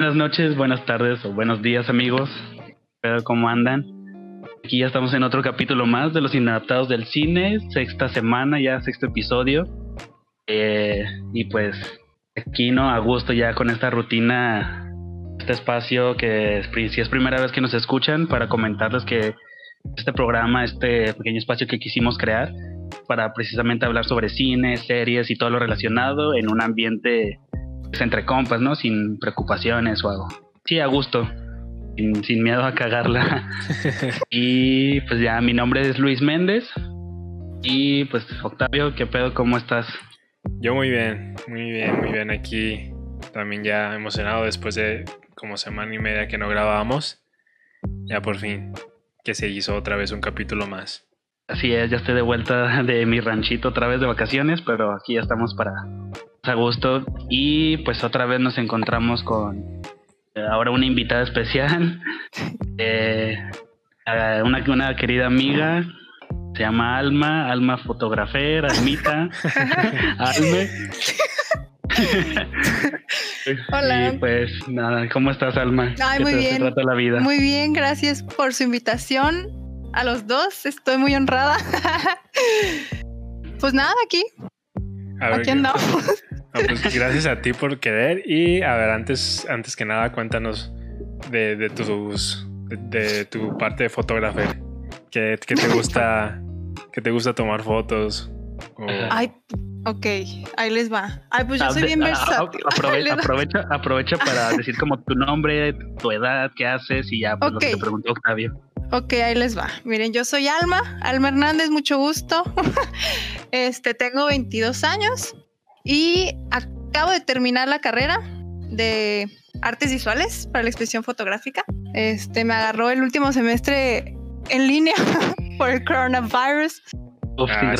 Buenas noches, buenas tardes o buenos días amigos. ¿Cómo andan? Aquí ya estamos en otro capítulo más de los inadaptados del cine, sexta semana, ya sexto episodio. Eh, y pues aquí no, a gusto ya con esta rutina, este espacio que si es primera vez que nos escuchan, para comentarles que este programa, este pequeño espacio que quisimos crear, para precisamente hablar sobre cine, series y todo lo relacionado en un ambiente pues, entre compas, ¿no? Sin preocupaciones o algo. Sí, a gusto, sin, miedo a cagarla. y pues ya, mi nombre es Luis Méndez. Y pues Octavio, ¿qué pedo? ¿Cómo estás? Yo muy bien, muy bien, muy bien aquí. También ya emocionado después de como semana y media que no grabábamos. Ya por fin que se hizo otra vez un capítulo más. Así es, ya estoy de vuelta de mi ranchito otra vez de vacaciones, pero aquí ya estamos para a gusto y pues otra vez nos encontramos con eh, ahora una invitada especial, eh, una, una querida amiga, se llama Alma, Alma Fotografer, Almita, Alme. Hola. Y pues nada, ¿cómo estás, Alma? Ay, muy bien. la vida? Muy bien, gracias por su invitación a los dos. Estoy muy honrada. pues nada, aquí. Aquí andamos. pues gracias a ti por querer. Y a ver, antes, antes que nada, cuéntanos de, tus de, tu parte de fotógrafo. ¿Qué, te gusta? ¿Qué te gusta tomar fotos? Ay, ok, ahí les va. Ay, pues yo soy bien versátil. aprovecha, aprovecha para decir como tu nombre, tu edad, qué haces y ya pues lo que te preguntó Octavio. Ok, ahí les va. Miren, yo soy Alma, Alma Hernández, mucho gusto. este, tengo 22 años y acabo de terminar la carrera de artes visuales para la expresión fotográfica. Este, me agarró el último semestre en línea por el coronavirus. Ah,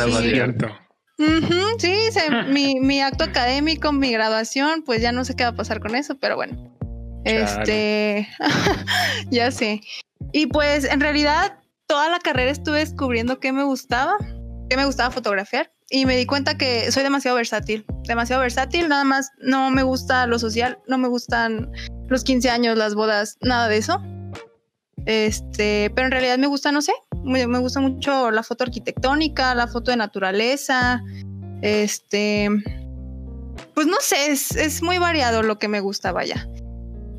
sí, mi, mi, acto académico, mi graduación, pues ya no sé qué va a pasar con eso, pero bueno. Este, ya sé. Y pues en realidad toda la carrera estuve descubriendo qué me gustaba, qué me gustaba fotografiar y me di cuenta que soy demasiado versátil, demasiado versátil, nada más no me gusta lo social, no me gustan los 15 años, las bodas, nada de eso. Este, pero en realidad me gusta, no sé, me, gusta mucho la foto arquitectónica, la foto de naturaleza, este, pues no sé, es, es muy variado lo que me gusta, vaya.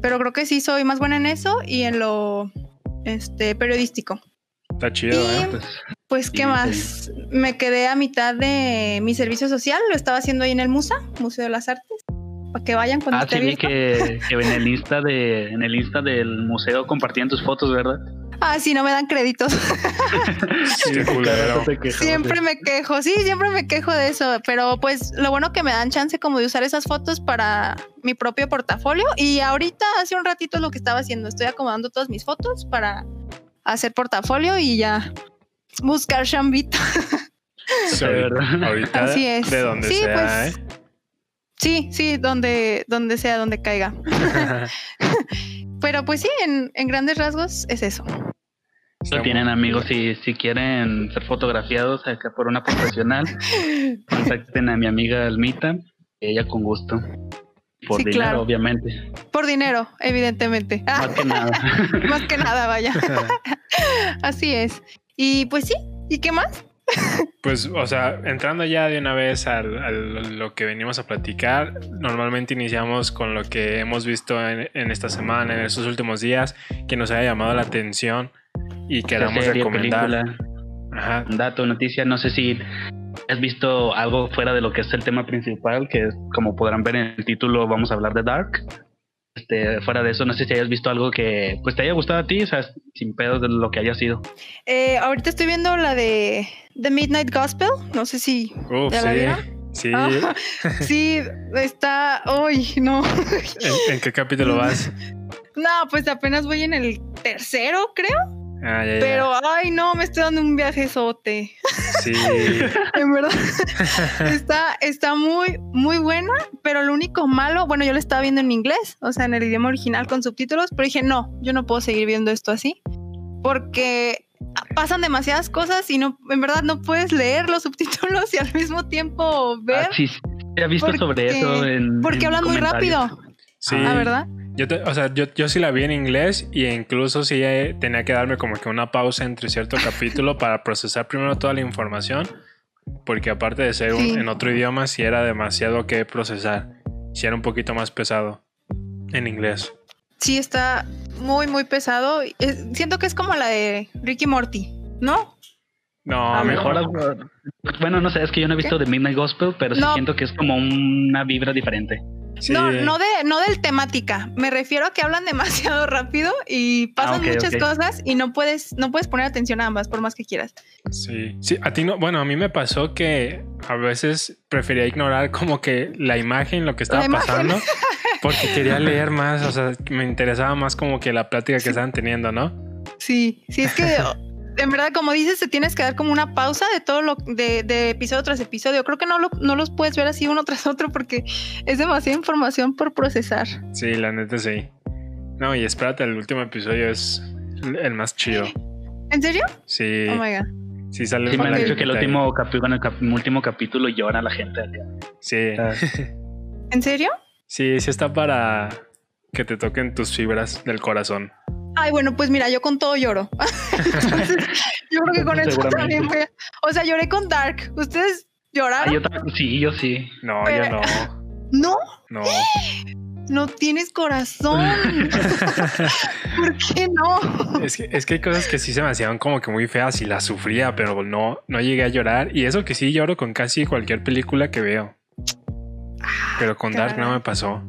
Pero creo que sí soy más buena en eso y en lo este, periodístico. Está chido, ¿eh? Pues, pues ¿qué más? Me quedé a mitad de mi servicio social, lo estaba haciendo ahí en el MUSA, Museo de las Artes. Para que vayan cuando Ah, sí, vi que, en el Insta de, en el Insta del museo compartían tus fotos, ¿verdad? Ah, sí, no me dan créditos. siempre me quejo, sí, siempre me quejo de eso, pero pues lo bueno que me dan chance como de usar esas fotos para mi propio portafolio y ahorita hace un ratito es lo que estaba haciendo, estoy acomodando todas mis fotos para hacer portafolio y ya buscar chambita. Sí, ahorita Así es. De donde sí, sea, pues, ¿eh? Sí, sí, donde, donde sea, donde caiga. Pero pues sí, en, grandes rasgos es eso. Si tienen amigos y si quieren ser fotografiados acá por una profesional, contacten a mi amiga Almita, ella con gusto. Por dinero, obviamente. Por dinero, evidentemente. Más que nada. Más que nada, vaya. Así es. Y pues sí, ¿y qué más? Pues, o sea, entrando ya de una vez a, lo que venimos a platicar, normalmente iniciamos con lo que hemos visto en, esta semana, en estos últimos días, que nos haya llamado la atención y queramos recomendar. Ajá. Dato, noticia, no sé si has visto algo fuera de lo que es el tema principal, que como podrán ver en el título vamos a hablar de Dark. Este, fuera de eso, no sé si hayas visto algo que pues te haya gustado a ti, o sea, sin pedos de lo que haya sido. Eh, ahorita estoy viendo la de The Midnight Gospel, no sé si ya la vieron. Sí. sí, está. Uy, no. ¿En, qué capítulo vas? No, pues apenas voy en el tercero, creo. Ah, ya, ya. Pero, ay, no, me estoy dando un viaje sote. Sí. en verdad. está, está muy, muy buena, pero lo único malo, bueno, yo la estaba viendo en inglés, o sea, en el idioma original con subtítulos, pero dije, no, yo no puedo seguir viendo esto así, porque pasan demasiadas cosas y no, en verdad no puedes leer los subtítulos y al mismo tiempo ver. Ah, sí, he visto sobre eso en. Porque hablan muy rápido. Sí. Ah, ¿verdad? Yo, o sea, yo, yo sí la vi en inglés y incluso sí eh, tenía que darme como que una pausa entre cierto capítulo para procesar primero toda la información, porque aparte de ser en otro idioma, sí era demasiado que procesar, sí era un poquito más pesado en inglés. Sí, está muy, muy pesado. Siento que es como la de Ricky Morty, ¿no? No, a mejor. Bueno, no sé, es que yo no he visto The Midnight Gospel, pero sí siento que es como una vibra diferente. No, no de, no del temática. Me refiero a que hablan demasiado rápido y pasan ah, muchas cosas y no puedes, no puedes poner atención a ambas por más que quieras. Sí, sí. A ti no, bueno, a mí me pasó que a veces prefería ignorar como que la imagen, lo que estaba pasando, porque quería leer más. O sea, me interesaba más como que la plática que estaban teniendo, ¿no? Sí, sí, es que en verdad, como dices, te tienes que dar como una pausa de todo lo de, episodio tras episodio. Creo que no, no los puedes ver así uno tras otro porque es demasiada información por procesar. Sí, la neta sí. No, y espérate, el último episodio es el más chido. ¿En serio? Sí. Oh my god. Sí, sale sí me han dicho que el último, capítulo, el último capítulo llora la gente. Sí. Ah. ¿En serio? Sí, sí está para que te toquen tus fibras del corazón. Ay, bueno, pues mira, yo con todo lloro. yo creo que con eso también voy O sea, lloré con Dark. ¿Ustedes lloraron? Ah, yo sí, yo sí. No, yo no. ¿No? No. No tienes corazón. ¿Por qué no? Es que, es que hay cosas que sí se me hacían como que muy feas y las sufría, pero no, no llegué a llorar. Y eso que sí lloro con casi cualquier película que veo. Pero con Dark no me pasó.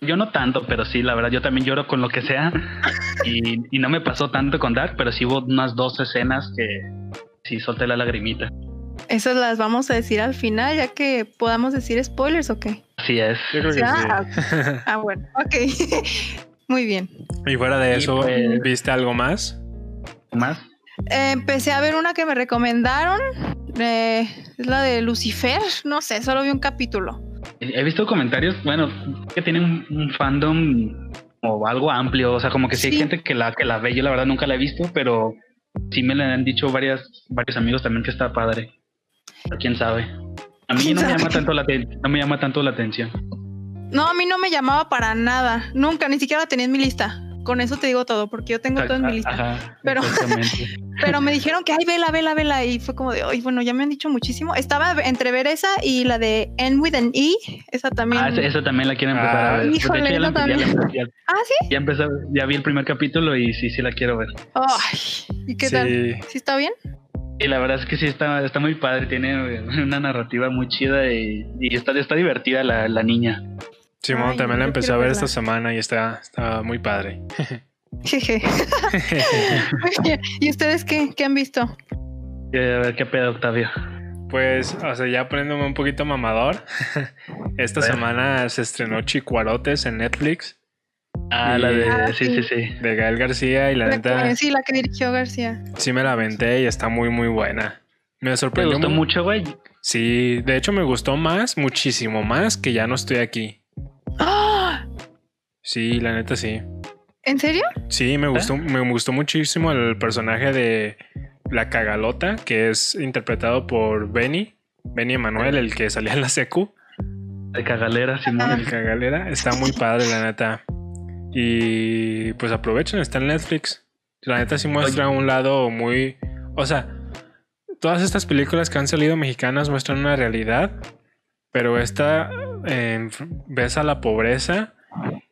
Yo no tanto, pero sí, la verdad, yo también lloro con lo que sea. Y, no me pasó tanto con Dark, pero sí hubo unas dos escenas que sí solté la lagrimita. Esas las vamos a decir al final, ya que podamos decir spoilers o qué. Así es. ah, ah, bueno, ok. Muy bien. Y fuera de eso, pues, ¿viste algo más? ¿Más? empecé a ver una que me recomendaron. Eh, es la de Lucifer. No sé, solo vi un capítulo. He visto comentarios, bueno, que tienen un, fandom o algo amplio, o sea, como que sí, hay gente que la que la ve, yo la verdad nunca la he visto, pero sí me le han dicho varias, varios amigos también que está padre. quién sabe. A mí no me llama tanto la no me llama tanto la atención. No, a mí no me llamaba para nada, nunca, ni siquiera la tenía en mi lista. Con eso te digo todo, porque yo tengo todo en mi lista. pero, pero me dijeron que, ay, vela, vela, vela. Y fue como de, ay, bueno, ya me han dicho muchísimo. Estaba entre ver esa y la de End with an E. Esa también. Ah, esa, también la quiero empezar a ver. Híjole, ya también. ah, sí. Ya empecé, ya vi el primer capítulo y sí, sí la quiero ver. Ay, ¿y qué tal? ¿Sí está bien? Y la verdad es que sí está, está muy padre, tiene una narrativa muy chida y, está, está divertida la, la niña. Simón también la empecé a ver esta semana y está, está muy padre. Jeje. ¿Y ustedes qué, qué han visto? a ver qué pedo, Octavio. Pues, o sea, ya poniéndome un poquito mamador. Esta semana se estrenó Chicuarotes en Netflix. Ah, la de. Ah, sí, sí, sí, De Gael García y la, neta. sí, la que dirigió García. Sí, me la aventé y está muy, muy buena. Me sorprendió. ¿Te gustó mucho, güey? Sí, de hecho me gustó más, muchísimo más que ya no estoy aquí. Sí, la neta sí. ¿En serio? Sí, me gustó, me gustó muchísimo el personaje de la cagalota, que es interpretado por Benny, Benny Emanuel, el que salía en la secu. De cagalera, Simón. El cagalera. Está muy padre, la neta. Y pues aprovechen, está en Netflix. La neta sí muestra un lado muy... O sea, todas estas películas que han salido mexicanas muestran una realidad, pero esta eh, ves a la pobreza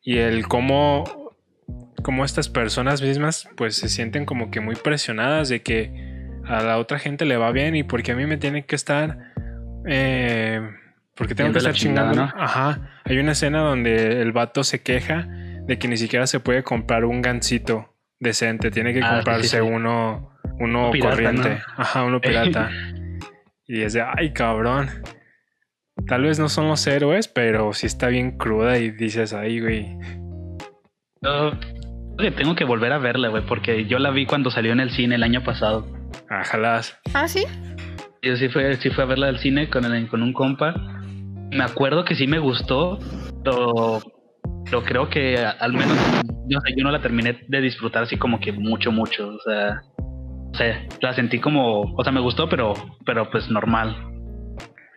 y el cómo, cómo estas personas mismas pues se sienten como que muy presionadas de que a la otra gente le va bien y porque a mí me tiene que estar... Eh, porque tengo que estar chingando. Ajá. Hay una escena donde el vato se queja de que ni siquiera se puede comprar un gancito decente. Tiene que ah, comprarse uno, uno corriente. Ajá, uno pirata. y es de, ay, cabrón. Tal vez no son los héroes, pero sí está bien cruda y dices ahí, güey. No, tengo que volver a verla, güey, porque yo la vi cuando salió en el cine el año pasado. Ah, jalás. Ah, sí. Yo sí fui, sí fui a verla al cine con, con un compa. Me acuerdo que sí me gustó, pero, pero creo que al menos yo, yo no la terminé de disfrutar así como que mucho, mucho. O sea, o sea, la sentí como, o sea, me gustó, pero, pero pues normal.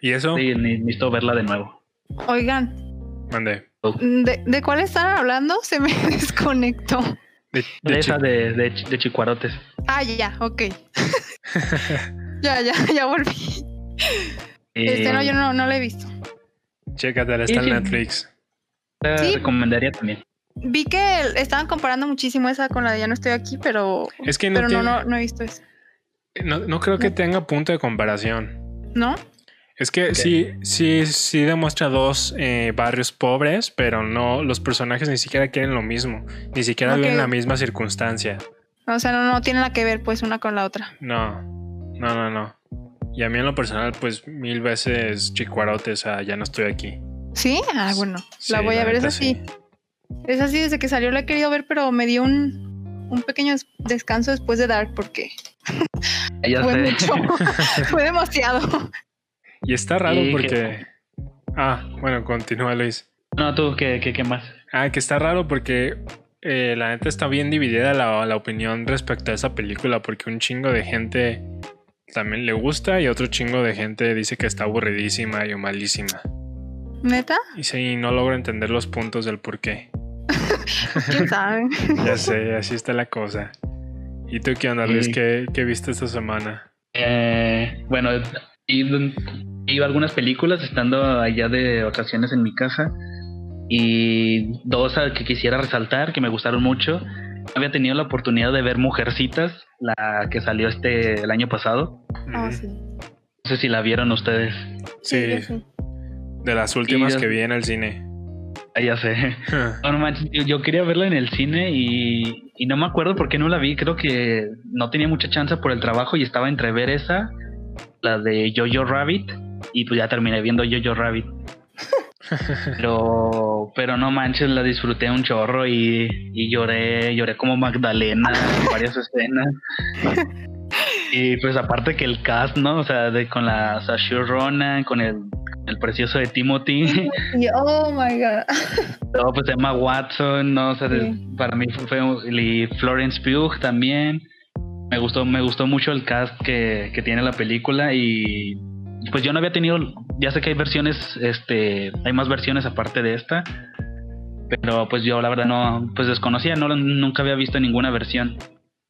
¿Y eso? Sí, necesito verla de nuevo. Oigan. Mande. ¿De, ¿De cuál están hablando? Se me desconectó. De, esa de, de, de, chicuarotes. Ah, ya, ok. ya, ya, ya volví. este no, yo no, no lo he visto. Chécate, está en Netflix. Te recomendaría también. Vi que estaban comparando muchísimo esa con la de Ya no estoy aquí, pero. Es que no, pero no, no, he visto eso. No, no creo que tenga punto de comparación. ¿No? Es que sí, sí, sí demuestra dos eh, barrios pobres, pero no, los personajes ni siquiera quieren lo mismo, ni siquiera viven la misma circunstancia. O sea, no, no tiene nada que ver pues una con la otra. No, no, no, no. Y a mí en lo personal, pues mil veces chicuarote, o sea, ya no estoy aquí. ¿Sí? Ah, bueno, la voy a ver, es así. Es así, desde que salió la he querido ver, pero me dio un, un pequeño descanso después de Dark porque fue mucho, fue demasiado. Y está raro porque. Ah, bueno, continúa Luis. No, tú, ¿qué, qué, más? Ah, que está raro porque eh, la neta está bien dividida la, la, opinión respecto a esa película porque un chingo de gente también le gusta y otro chingo de gente dice que está aburridísima y malísima. ¿Neta? Y sí, no logro entender los puntos del por qué. ¿Quién sabe? ya sé, así está la cosa. ¿Y tú qué onda, Luis? ¿Qué, ¿Qué, viste esta semana? Eh, bueno, iba a algunas películas estando allá de ocasiones en mi casa y dos que quisiera resaltar que me gustaron mucho. Había tenido la oportunidad de ver Mujercitas, la que salió este el año pasado. Ah, sí. No sé si la vieron ustedes. Sí. De las últimas que vi en el cine. Ah, ya sé. yo, quería verla en el cine y, y, no me acuerdo por qué no la vi. Creo que no tenía mucha chance por el trabajo y estaba entre ver esa la de Jojo Rabbit y pues ya terminé viendo Jojo Rabbit. pero, pero no manches, la disfruté un chorro y, y lloré, lloré como Magdalena en varias escenas. y pues aparte que el cast, ¿no? O sea, de, con la Saoirse Ronan, con el, el precioso de Timothy. oh my god. No, pues Emma Watson, no, o sea, para mí fue, y Florence Pugh también me gustó, me gustó mucho el cast que, tiene la película y pues yo no había tenido, ya sé que hay versiones, este, hay más versiones aparte de esta, pero pues yo la verdad no, pues desconocía, no, nunca había visto ninguna versión.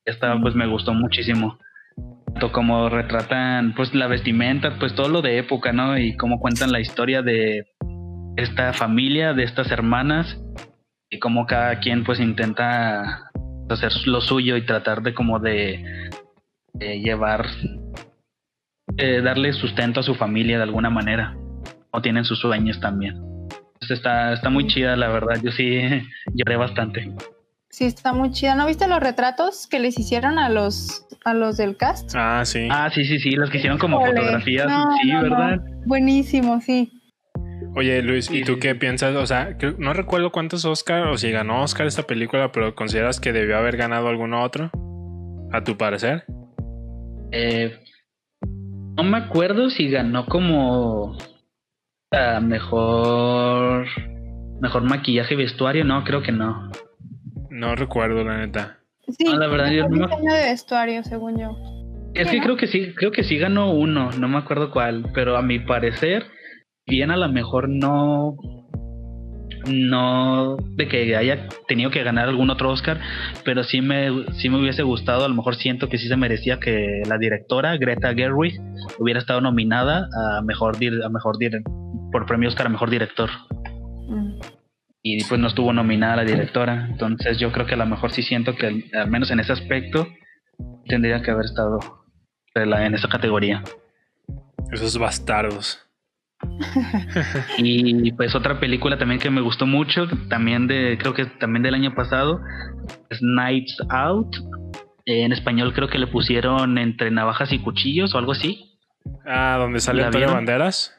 Esta pues me gustó muchísimo. Tanto como retratan pues la vestimenta, pues todo lo de época, ¿no? Y cómo cuentan la historia de esta familia, de estas hermanas y cómo cada quien pues intenta hacer lo suyo y tratar de como de, llevar, darle sustento a su familia de alguna manera. O tienen sus sueños también. está, está muy chida, la verdad. Yo sí lloré bastante. Sí, está muy chida. ¿No viste los retratos que les hicieron a los a los del cast? Ah, sí. Ah, sí, sí, sí, los que hicieron como fotografías. sí, ¿verdad? Buenísimo, sí. Oye, Luis, ¿y tú qué piensas? O sea, no recuerdo cuántos Oscar o si ganó Oscar esta película, pero ¿consideras que debió haber ganado alguno otro? ¿A tu parecer? Eh, no me acuerdo si ganó como mejor mejor maquillaje y vestuario, no, creo que no. No recuerdo, la neta. Sí, la verdad yo no me... de vestuario, según yo. Es que creo que sí, creo que sí ganó uno, no me acuerdo cuál, pero a mi parecer bien a lo mejor no no de que haya tenido que ganar algún otro Oscar, pero sí me, sí me hubiese gustado, a lo mejor siento que sí se merecía que la directora Greta Gerwig hubiera estado nominada a mejor a mejor por premio Oscar a mejor director. Mm. Y pues no estuvo nominada la directora, entonces yo creo que a lo mejor sí siento que al menos en ese aspecto tendría que haber estado en esa categoría. Esos bastardos. y pues otra película también que me gustó mucho, también de, creo que también del año pasado, es Nights Out. En español creo que le pusieron entre navajas y cuchillos o algo así. Ah, donde sale Antonio Banderas.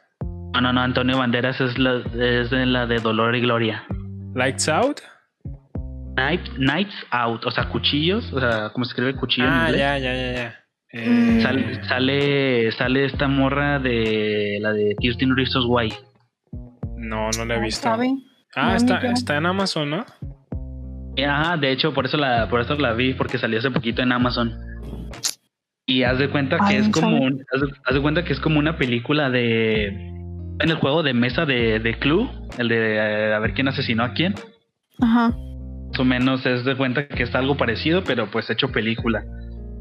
No, no, no, Antonio Banderas es la, es de la de Dolor y Gloria. Lights Out. Nights Out, o sea, cuchillos, o sea, ¿cómo se escribe cuchillo ah, ya, ya, ya, ya. Eh, sale, sale, esta morra de la de Kirsten Rizos Guay. No, no la he visto. Ah, está, está en Amazon, ¿no? Ajá, de hecho, por eso la, por eso la vi, porque salió hace poquito en Amazon. Y haz de cuenta que es como haz, de, cuenta que es como una película de En el juego de mesa de, de Clue, el de eh, a ver quién asesinó a quién. Ajá. Más o menos es de cuenta que está algo parecido, pero pues hecho película.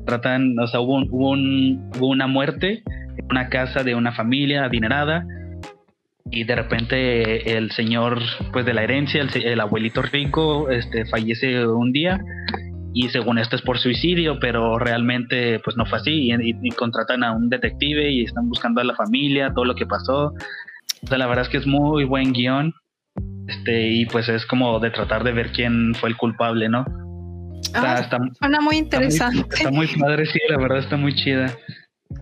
Tratan, o sea, hubo, un- hubo, un- hubo una muerte en una casa de una familia adinerada y de repente el señor pues de la herencia, el, el abuelito rico, este fallece un día y según esto es por suicidio, pero realmente pues no fue así y, y- y contratan a un detective y están buscando a la familia, todo lo que pasó. O sea, la verdad es que es muy buen guion. Este, y pues es como de tratar de ver quién fue el culpable, ¿no? Está, Ah, está, suena muy está muy- interesante. está muy padre, sí, la verdad está muy chida.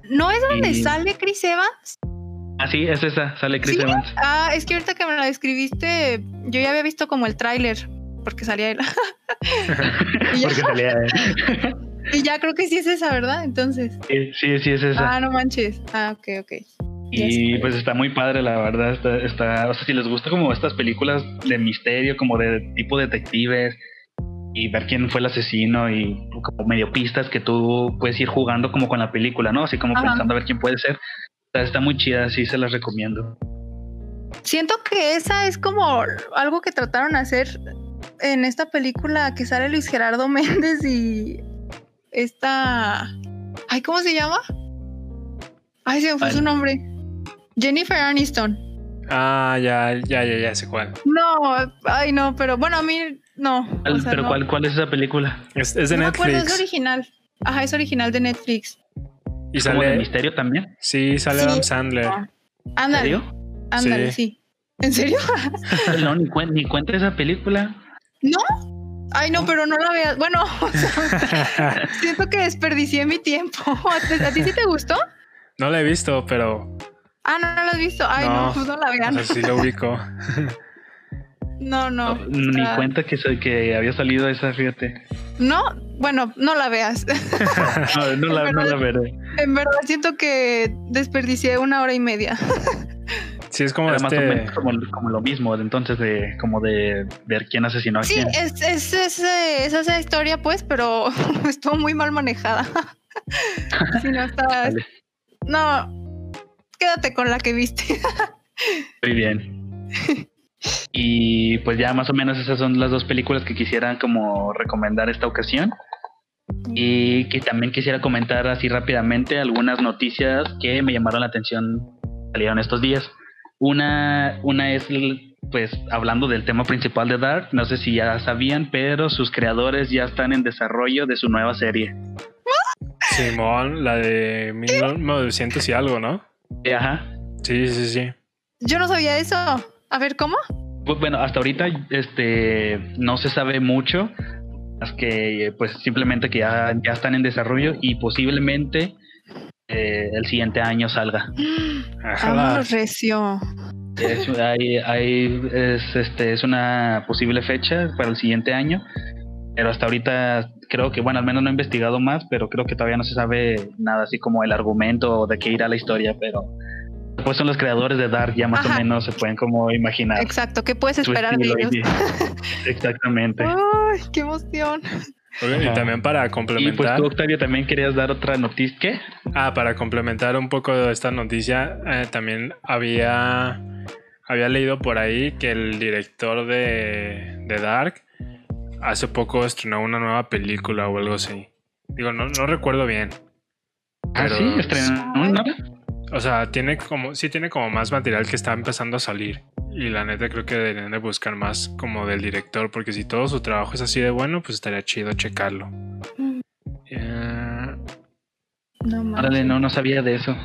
¿No es donde Y- sale Chris Evans? Ah, sí, es esa, sale Chris ¿Sí? Evans. Ah, es que ahorita que me la describiste, yo ya había visto como el tráiler, porque salía él. ya, Porque salía él. y ya creo que sí es esa, ¿verdad? Entonces. Sí, sí, sí, es esa. Ah, no manches. Ah, ok, ok. y pues está muy padre, la verdad. Está, está, o sea, si les gusta como estas películas de misterio, como de tipo detectives, y ver quién fue el asesino y como medio pistas que tú puedes ir jugando como con la película, ¿no? Así como Ajá. pensando a ver quién puede ser. O sea, está muy chida, sí se las recomiendo. Siento que esa es como algo que trataron de hacer en esta película que sale Luis Gerardo Méndez y esta. Ay, ¿cómo se llama? Ay, se me fue su nombre. Jennifer Aniston. Ah, ya, ya, ya, ya sé cuál. No, ay, no, pero bueno, a mí no. o ¿Cuál- sea, ¿Pero no. cuál, cuál es esa película? Es, es de No me acuerdo, es Netflix. original. Ajá, es original de Netflix. Y ¿Como de sale. misterio también? Sí, sale Sí. Adam Sandler. Ah, ¿En serio? ándale, Sí. sí. ¿En serio? No, ni, cuen- ni cuenta esa película. Ay, no, pero no la veas. Bueno, o sea, siento que desperdicié mi tiempo. ¿A ti, sí te gustó? no la he visto, pero. Ah, no, no la has visto. Ay, no, No. pues no la O vean. sea, sí lo ubico. No, no. No, ni Ah. cuenta que, soy- que había salido esa, fíjate. No, bueno, no la veas. No, no la, no la veré. en verdad siento que desperdicié una hora y media. Sí, es como Era más o este. menos como, como lo mismo, de entonces de como de ver quién asesinó a Sí, quién. es, es, es, es esa historia, pues, pero estuvo muy mal manejada. Sí, no, está... Vale, No, quédate con la que viste. muy bien. Y pues ya más o menos esas son las dos películas que quisiera como recomendar esta ocasión. Y que también quisiera comentar así rápidamente algunas noticias que me llamaron la atención salieron estos días. Una, una es pues hablando del tema principal de Dark, no sé si ya sabían, pero sus creadores ya están en desarrollo de su nueva serie. Simón, la de 1900 y algo, ¿no? Ajá. Sí, sí, sí. Yo no sabía eso. A ver, ¿cómo? Bueno, hasta ahorita este no se sabe mucho, más que pues simplemente que ya, ya están en desarrollo y posiblemente eh, el siguiente año salga. Ajá. Recio. Es, hay, hay- es, este, es una posible fecha para el siguiente año, pero hasta ahorita creo que, bueno, al menos no he investigado más, pero creo que todavía no se sabe nada así como el argumento o de qué irá la historia, pero pues son los creadores de Dark, ya más Ajá. o menos se pueden como imaginar. Exacto, ¿qué puedes esperar de ellos? y- Exactamente. Ay, qué emoción. Y también para Y pues complementar. tú, Octavio, también querías dar otra noticia. ¿Qué? Ah, para complementar un poco de esta noticia, eh, también había, había leído por ahí que el director de, de Dark hace poco estrenó una nueva película o algo así. Digo, no, no recuerdo bien. Ah, sí, estrenó una. O sea, tiene como, sí tiene como más material que está empezando a salir. Y la neta creo que deberían de buscar más como del director, porque si todo su trabajo es así de bueno, pues estaría chido checarlo. Eh, No, manches. Órale, no, no sabía de eso.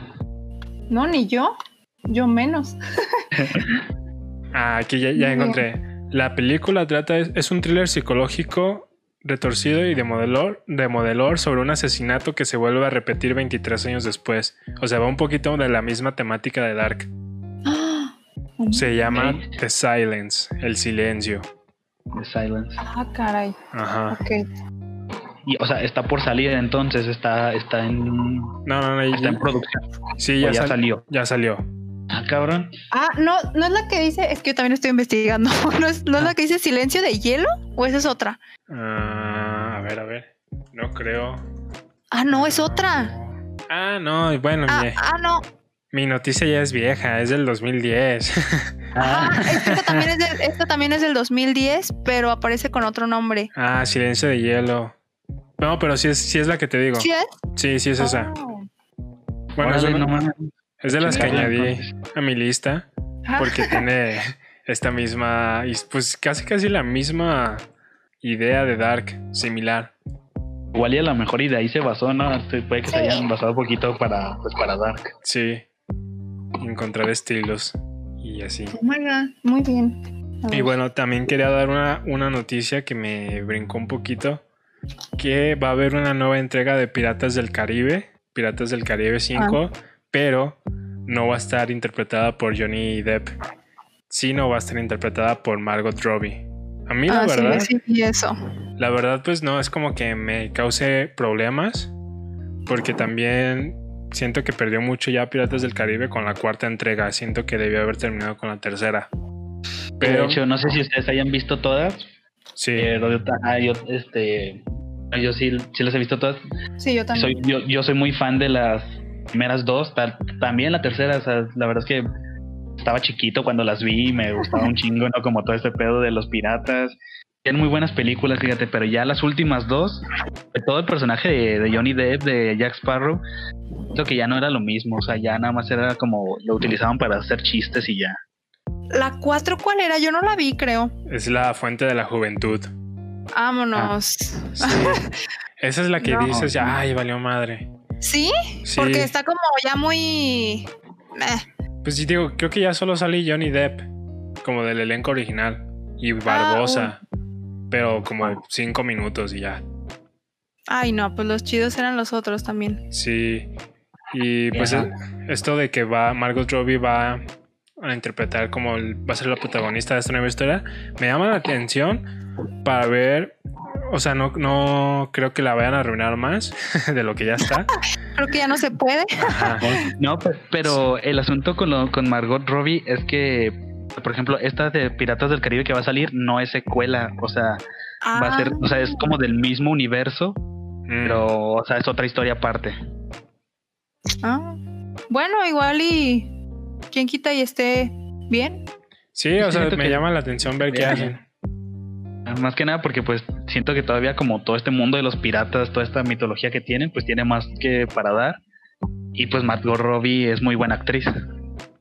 No, ni yo. Yo menos. Ah, aquí ya, encontré. La película trata, es, es un thriller psicológico retorcido y de modelor, de modelor sobre un asesinato que se vuelve a repetir 23 años después. O sea, va un poquito de la misma temática de Dark. Se llama. The Silence, el silencio. The Silence. Ah, caray. Ajá. Ok. Y, o sea, está por salir entonces, está, está en, No, no, no. está en producción. sí, ya, ya sal- salió. Ya salió. Ah, cabrón. Ah, no, no es la que dice, es que yo también estoy investigando. ¿No es, no es la que dice silencio de hielo? ¿O esa es otra? Ah, a ver, a ver. No creo. Ah, no, es otra. Ah, no, bueno, Ah, mi, ah, no. Mi noticia ya es vieja, es del 2010. Ah, esto también, es del, esto también es del 2010, pero aparece con otro nombre. ah, Silencio de Hielo. No, pero sí es, sí es la que te digo. ¿Sí es? Sí, sí es esa. Oh. Bueno, es, Órale, una- no. Es de las que añadí a mi lista. Ah, Porque tiene esta misma, y pues casi casi la misma idea de Dark, similar. Igual y a lo mejor y de ahí se basó, ¿no? Puede que se hayan basado un poquito para, pues, para Dark. Sí. Encontrar estilos y así. Oh my God, Muy bien. Y bueno, también quería dar una, una noticia que me brincó un poquito. Que va a haber una nueva entrega de Piratas del Caribe. Piratas del Caribe 5. Pero no va a estar interpretada por Johnny Depp. Sino va a estar interpretada por Margot Robbie. A mí la Ah, sí, verdad... sí, y eso. La verdad, pues no, es como que me cause problemas. Porque también siento que perdió mucho ya Piratas del Caribe con la cuarta entrega. Siento que debió haber terminado con la tercera. Pero De hecho, no sé si ustedes hayan visto todas, sí, pero yo, ah, yo, este, yo sí, sí las he visto todas. Sí, yo también. Soy, yo, yo soy muy fan de las primeras dos, tal- también la tercera, o sea, la verdad es que estaba chiquito cuando las vi y me gustaba un chingo, ¿no? Como todo este pedo de los piratas. Tienen muy buenas películas, fíjate, pero ya las últimas dos, todo el personaje de, de Johnny Depp, de Jack Sparrow, creo que ya no era lo mismo, o sea, ya nada más era como lo utilizaban para hacer chistes y ya. ¿La 4 cuál era? Yo no la vi, creo. es la fuente de la juventud. Vámonos. Sí. Esa es la que No. dices, ya, ay, valió madre. ¿Sí? Sí, Porque está como ya muy... eh, pues sí, digo, creo que ya solo sale Johnny Depp, como del elenco original, y Barbosa, pero como cinco minutos y ya. Ay, no, pues los chidos eran los otros también. Sí. Y pues esto de que va Margot Robbie va a interpretar como el- va a ser la protagonista de esta nueva historia, me llama la atención para ver, o sea, no, no creo que la vayan a arruinar más de lo que ya está. Creo que ya no se puede. Ajá. No, pe- pero el asunto con, lo, con Margot Robbie es que, por ejemplo, esta de Piratas del Caribe que va a salir no es secuela, o sea, va a ser, o sea, es como del mismo universo, Mm, pero, o sea, es otra historia aparte. Ah, Bueno, igual y... ¿Quién quita y esté bien? Sí, o sea, me que- llama la atención ver qué hacen. Más que nada porque, pues, siento que todavía como todo este mundo de los piratas, toda esta mitología que tienen, pues tiene más que para dar. Y pues Margot Robbie es muy buena actriz.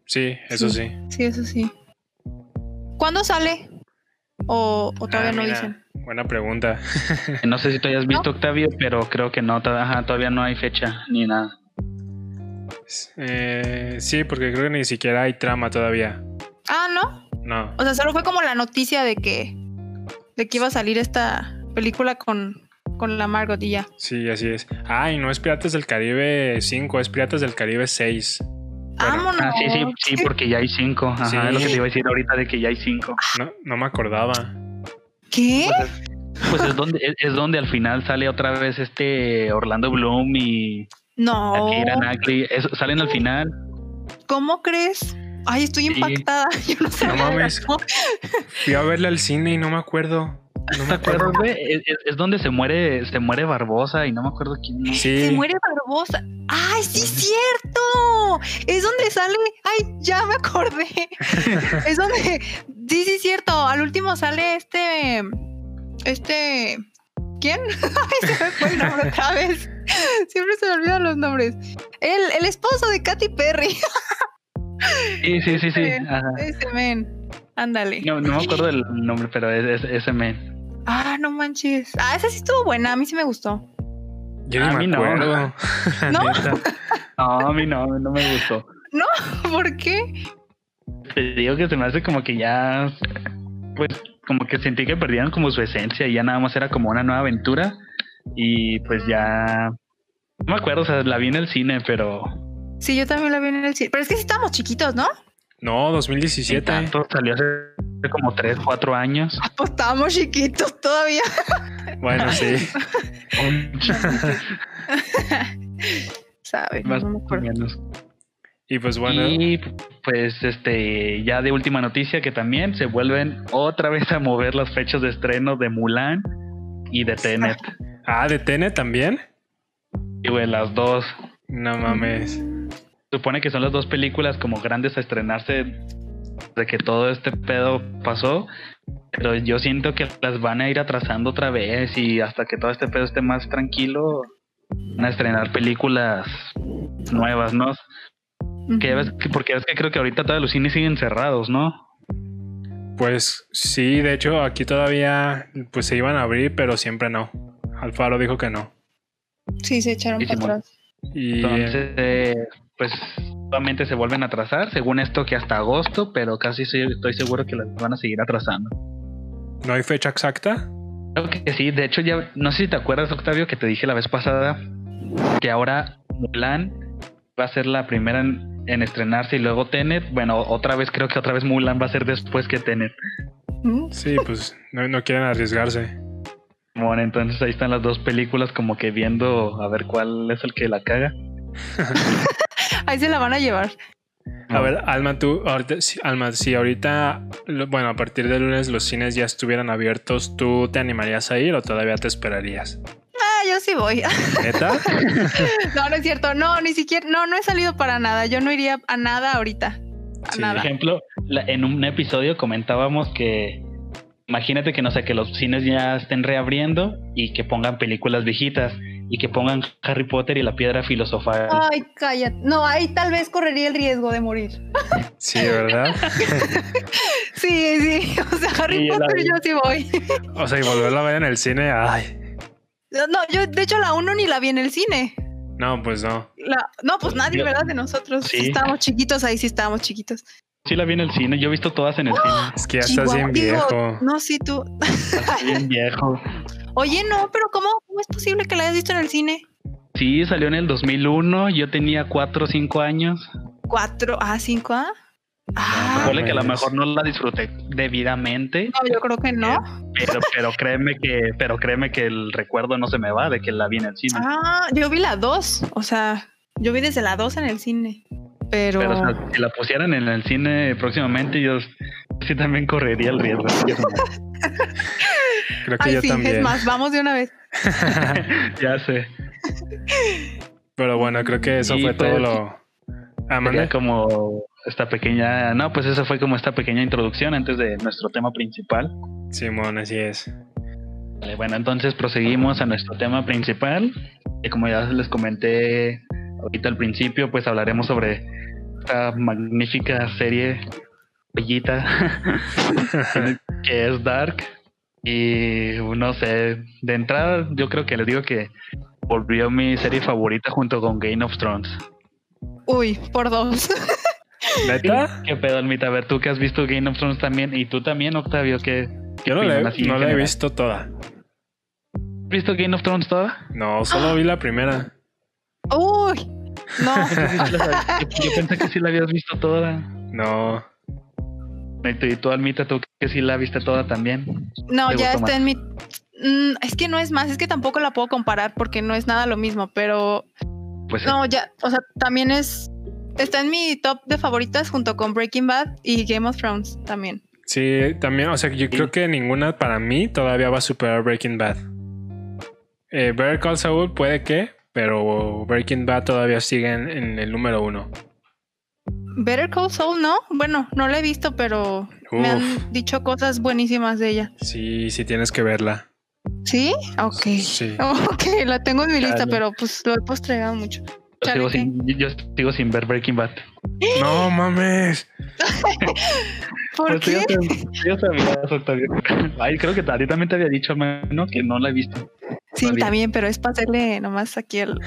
Sí, eso sí. Sí, eso sí. ¿Cuándo sale? ¿O, o todavía Ah, no mira, dicen? Buena pregunta. No sé si tú hayas visto Octavio, pero creo que no, ajá, todavía no hay fecha ni nada. Eh, sí, porque creo que ni siquiera hay trama todavía. Ah, ¿no? No. O sea, solo fue como la noticia de que... De que iba a salir esta película con, con la Margot y ya. Sí, así es. Ah, y no es Piratas del Caribe 5, es Piratas del Caribe 6. ¡Vámonos! Ah, sí, sí, sí, porque ya hay cinco. Ajá, Sí. es lo que te iba a decir ahorita de que ya hay cinco. No, no me acordaba. ¿Qué? Pues es donde, es, es donde al final sale otra vez este Orlando Bloom y No. Knightley. Es- salen al final. ¿Cómo crees? Ay, estoy Sí. impactada. Yo no sé. No mames. Fui a verla al cine y no me acuerdo. No ¿Te me acuerdo. Es, es- es donde se muere, se muere Barbosa y no me acuerdo quién. Se Sí. muere Barbosa. ¡Ay, sí, cierto! Es donde sale. ¡Ay, ya me acordé! es donde. Sí, sí, cierto. Al último sale este. Este. ¿Quién? Ay, se me fue el nombre otra vez. Siempre se me olvidan los nombres. El, el esposo de Katy Perry. Sí, sí, sí, sí. Ese men. Ándale. No, no me acuerdo del nombre, pero es, es- ese men. Ah, no manches. Ah, esa sí estuvo buena. A mí sí me gustó. Yo A mí me no. acuerdo. ¿No? neta. No, a mí no, no me gustó. ¿Por qué? Te digo que se me hace como que ya, pues, como que sentí que perdieron como su esencia y ya nada más era como una nueva aventura y pues ya, no me acuerdo, o sea, la vi en el cine, pero Sí, yo también la vi en el cine. Pero es que sí estábamos chiquitos, ¿no? No, ni 2017. tanto, salió hace como 3, 4 años. Ah, Pues estábamos chiquitos todavía. Bueno, sí. ¿Sabes? más No me menos. Y pues bueno, Y pues este, ya de última noticia que también se vuelven otra vez a mover las fechas de estreno de Mulan y de Tenet. ah, de Tenet también. Y güey, las dos. No mames. Supone que son las dos películas como grandes a estrenarse de que todo este pedo pasó, pero yo siento que las van a ir atrasando otra vez y hasta que todo este pedo esté más tranquilo, van a estrenar películas nuevas, ¿no? Que ves que, porque es que creo que ahorita todos los cines siguen cerrados, ¿no? Pues sí, de hecho aquí todavía pues se iban a abrir, pero siempre no. Alfaro dijo que no. Sí, se echaron Y para atrás. Y Entonces, eh, pues nuevamente se vuelven a atrasar, según esto que hasta agosto, pero casi estoy seguro que las van a seguir atrasando. no hay fecha exacta. Creo que sí, de hecho ya, no sé si te acuerdas Octavio que te dije la vez pasada que ahora Mulan va a ser la primera en, en estrenarse y luego Tenet, bueno, otra vez creo que otra vez Mulan va a ser después que Tenet. Mm, Sí, pues no, no quieren arriesgarse. Bueno, entonces ahí están las dos películas como que viendo a ver cuál es el que la caga. Ahí se la van a llevar. A ver, Alma, tú, ahorita, si, Alma, si ahorita, bueno, a partir del lunes los cines ya estuvieran abiertos, ¿tú te animarías a ir o todavía te esperarías? Ah, yo sí voy. ¿Neta? no, no es cierto. No, ni siquiera. No, no he salido para nada. Yo no iría a nada ahorita. A Sí. Por ejemplo, la- en un episodio comentábamos que imagínate que no sé, que los cines ya estén reabriendo y que pongan películas viejitas y que pongan Harry Potter y la piedra filosofal. Ay, cállate. No, ahí tal vez correría el riesgo de morir. Sí, ¿verdad? Sí, sí. O sea, Harry Sí, Potter yo sí voy. O sea, y volverla a ver en el cine, ay. No, yo de hecho la uno ni la vi en el cine. No, pues no. La- no, pues nadie, Yo- ¿verdad? De nosotros. Sí. Estábamos chiquitos, ahí sí estábamos chiquitos. Sí la vi en el cine, yo he visto todas en el cine. Es que ya estás bien Digo, viejo. No, sí, tú. Bien viejo. Oye, no, pero ¿cómo, ¿cómo es posible que la hayas visto en el cine? Sí, salió en el 2001, yo tenía 4 o 5 años. ¿Cuatro? Ah, cinco, ah. Ah, Ponle que a lo pues. mejor no la disfruté debidamente, no, yo creo que no. pero, pero créeme que, pero créeme que el recuerdo no se me va de que la vi en el cine. Ah, yo vi la dos. O sea, yo vi desde la dos en el cine. Pero. Pero o sea, si la pusieran en el cine próximamente, yo sí también correría el riesgo. Creo que Ay, yo sí, también. es más, vamos de una vez. ya sé. Pero bueno, creo que eso Y fue pues, todo lo. Ah, como esta pequeña, no, pues esa fue como esta pequeña introducción antes de nuestro tema principal. Simón, así es. Vale, bueno, entonces proseguimos a nuestro tema principal. Y como ya les comenté ahorita al principio, pues hablaremos sobre esta magnífica serie bellita que es Dark. Y no sé, de entrada yo creo que les digo que volvió mi serie favorita junto con Game of Thrones. Uy, por dos. ¿Neta? ¿Qué pedo, Almita? A ver, tú que has visto Game of Thrones también, y tú también, Octavio, ¿qué, qué Yo no en no la he visto toda. ¿Has visto Game of Thrones toda? No, solo vi la primera. Uy, no. yo, yo pensé que sí la habías visto toda. No. Y tú, y tú, Almita, tú que sí la viste toda también. No, ¿Te ya está en mi. Mm, es que no es más, es que tampoco la puedo comparar porque no es nada lo mismo, pero Pues no, ya, o sea, también es. Está en mi top de favoritas junto con Breaking Bad y Game of Thrones también. Sí, también, o sea, yo creo que ninguna para mí todavía va a superar Breaking Bad. Eh, Better Call Saul puede que, pero Breaking Bad todavía sigue en, en el número uno. Better Call Saul, ¿no? Bueno, no la he visto, pero me han dicho cosas buenísimas de ella. Sí, sí tienes que verla. ¿Sí? Ok. Sí. Ok, la tengo en mi lista, pero pues lo he postergado mucho. yo, sigo ¿Sabe sin, yo sigo sin ver Breaking Bad. No mames. ¿Por Pues qué? sab- ya sabías, Octavio. Ay, creo que a ti también te había dicho, mano, que no la he visto. Sí, todavía. también, pero es para hacerle nomás aquí el-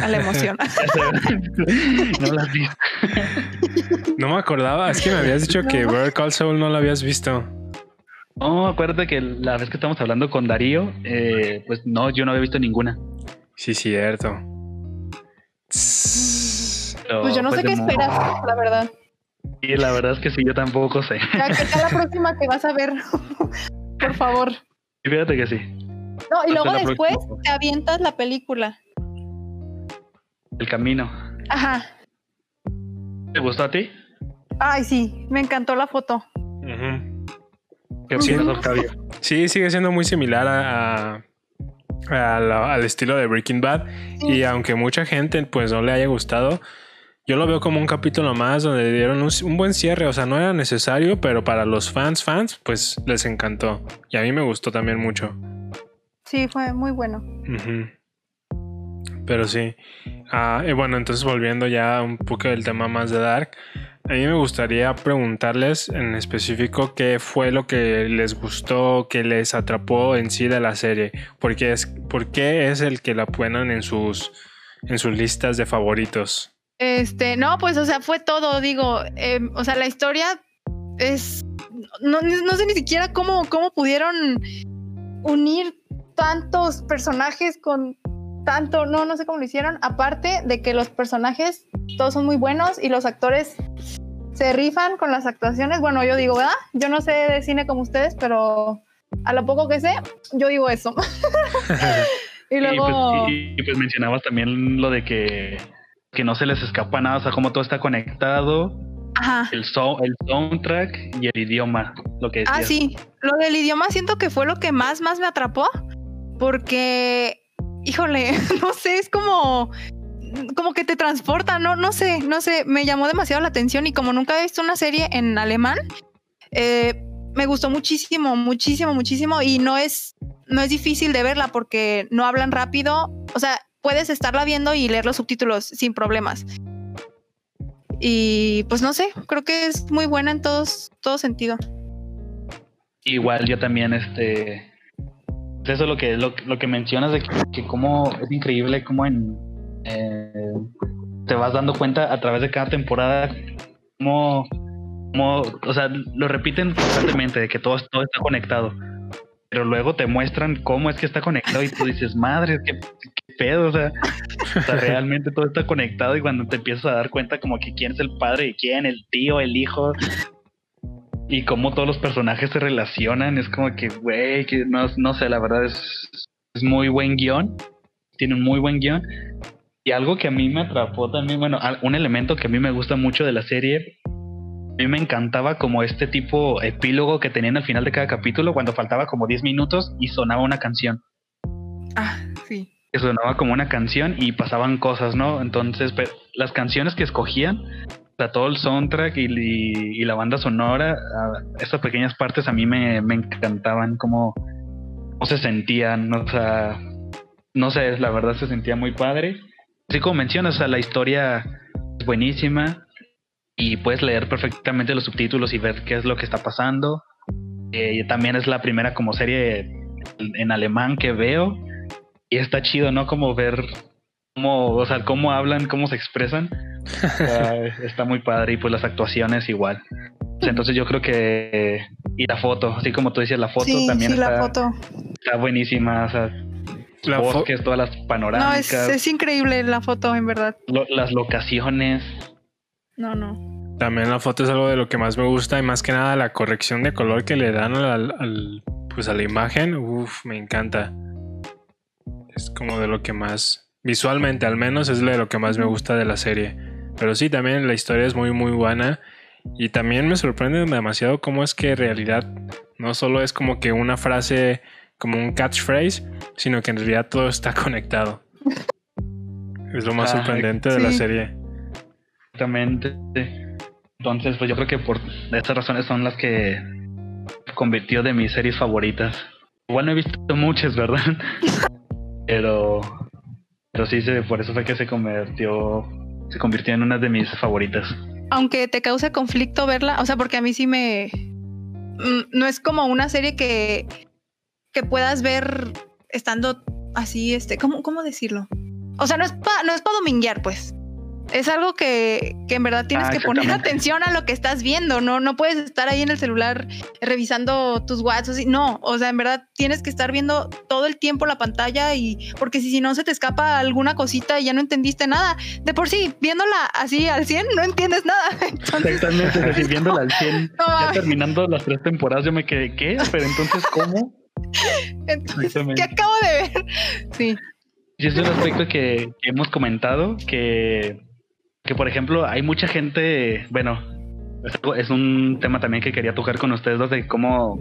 a la emoción. no la visto. No me acordaba. Es que me habías dicho que. Better Call Saul no la habías visto. No, acuérdate que la vez que estamos hablando con Darío, eh, pues no, yo no había visto ninguna. Sí, cierto. Pues yo no sé qué mo- esperas, la verdad. Sí, la verdad es que sí, yo tampoco sé. Ya, ¿qué tal la próxima que vas a ver? Por favor. Y Fíjate que sí. No, y luego después próxima. te avientas la película. El camino. Ajá. ¿Te gustó a ti? Ay, sí, me encantó la foto. Ujú. ¿Qué Sí. opinas, Octavio? Sí, sigue siendo muy similar a, a- a la- al estilo de Breaking Bad. Sí. Y aunque mucha gente pues no le haya gustado, yo lo veo como un capítulo más donde dieron un, buen cierre. O sea, no era necesario, pero para los fans, fans, pues les encantó. Y a mí me gustó también mucho. Sí, fue muy bueno. Pero sí. Ah, y bueno, entonces volviendo ya un poco del tema más de Dark. A mí me gustaría preguntarles en específico qué fue lo que les gustó, qué les atrapó en sí de la serie. ¿Por qué es, por qué es el que la ponen en sus, en sus listas de favoritos? Este, no, pues, o sea, fue todo, digo, em, o sea, la historia es, no, sé ni siquiera cómo, cómo pudieron unir tantos personajes con tanto, no, no sé cómo lo hicieron, aparte de que los personajes todos son muy buenos y los actores se rifan con las actuaciones. Bueno, yo digo, ¿verdad? Yo no sé de cine como ustedes, pero a lo poco que sé, yo digo eso. y luego... Y pues, mencionabas también lo de que, que no se les escapa nada, o sea, como todo está conectado. Ajá. El, el soundtrack y el idioma, lo que Ah, sí. Lo del idioma siento que fue lo que más, más me atrapó. Porque híjole, no sé, es como como que te transporta, no, no sé, no sé, me llamó demasiado la atención y como nunca he visto una serie en alemán, eh, me gustó muchísimo, muchísimo, muchísimo y no es, no es difícil de verla porque no hablan rápido, o sea, puedes estarla viendo y leer los subtítulos sin problemas. Y pues no sé, creo que es muy buena en todos, todo sentido. Igual yo también, este, eso es lo que, lo, que mencionas de que, que como es increíble como en eh, te vas dando cuenta a través de cada temporada como, como o sea, lo repiten constantemente de que todo, todo está conectado. Pero luego te muestran cómo es que está conectado y tú dices, madre, qué, pedo, o sea, o sea, realmente todo está conectado y cuando te empiezas a dar cuenta como que quién es el padre y quién, el tío, el hijo, y cómo todos los personajes se relacionan, es como que, güey, que no, no sé, la verdad es, es muy buen guion, tiene un muy buen guion. Y algo que a mí me atrapó también, bueno, un elemento que a mí me gusta mucho de la serie, a mí me encantaba como este tipo epílogo que tenían al final de cada capítulo, cuando faltaba como 10 minutos y sonaba una canción. Ah, sí. Que sonaba como una canción y pasaban cosas, ¿no? Entonces, las canciones que escogían sea, todo el soundtrack y, la banda sonora, estas pequeñas partes a mí me, encantaban, cómo, se sentían, o sea, no sé, la verdad se sentía muy padre. Así como mencionas, la historia es buenísima y puedes leer perfectamente los subtítulos y ver qué es lo que está pasando. Eh, también es la primera como serie en alemán que veo y está chido, ¿no? Como ver cómo, o sea, cómo hablan, cómo se expresan está, muy padre y pues las actuaciones igual. Entonces yo creo que... Y la foto, así como tú dices, la foto también sí, está, la foto. está buenísima. O sea, la bosques, todas las panorámicas. No, es, increíble la foto, en verdad. las locaciones. No, no. También la foto es algo de lo que más me gusta y más que nada la corrección de color que le dan al, pues a la imagen. Uf, me encanta. Es como de lo que más, visualmente al menos, es de lo que más me gusta de la serie. Pero sí, también la historia es muy, muy buena. Y también me sorprende demasiado cómo es que en realidad no solo es como que una frase, como un catchphrase, sino que en realidad todo está conectado. Es lo más sorprendente de la serie. Exactamente. Entonces, pues yo creo que por estas razones son las que convirtió de mis series favoritas. Igual no he visto muchas, ¿verdad? pero, pero sí, por eso fue que se convirtió se convirtió en una de mis favoritas. Aunque te cause conflicto verla, o sea, porque a mí sí me... Mm, no es como una serie que, que puedas ver estando así, este, ¿cómo, cómo decirlo? O sea, no es para no dominguear, pues es algo que, que en verdad tienes ah, que poner atención a lo que estás viendo, ¿no? No puedes estar ahí en el celular revisando tus WhatsApp. No, o sea, en verdad tienes que estar viendo todo el tiempo la pantalla y porque si, si no se te escapa alguna cosita y ya no entendiste nada. De por sí, viéndola así al 100, no entiendes nada. Exactamente, viéndola al 100, ya terminando las tres temporadas, yo me quedé, ¿qué? Pero entonces, ¿cómo? ¿qué acabo de ver? Sí. Y es un aspecto que hemos comentado, que que por ejemplo hay mucha gente, bueno, es un tema también que quería tocar con ustedes dos de cómo,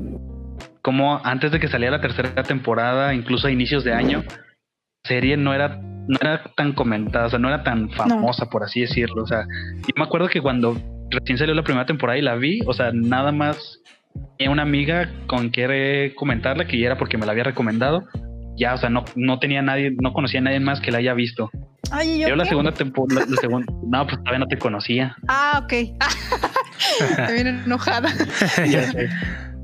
cómo antes de que saliera la tercera temporada, incluso a inicios de año, la serie no era no era tan comentada, o sea, no era tan famosa, por así decirlo. O sea, yo me acuerdo que cuando recién salió la primera temporada y la vi, o sea, nada más tenía una amiga con que comentarla, que era porque me la había recomendado. Ya, o sea, no, no tenía nadie, no conocía a nadie más que la haya visto. Ay, ¿yo, yo la segunda temporada, no, pues todavía no te conocía. Ah, ok. viene enojada. ya sé.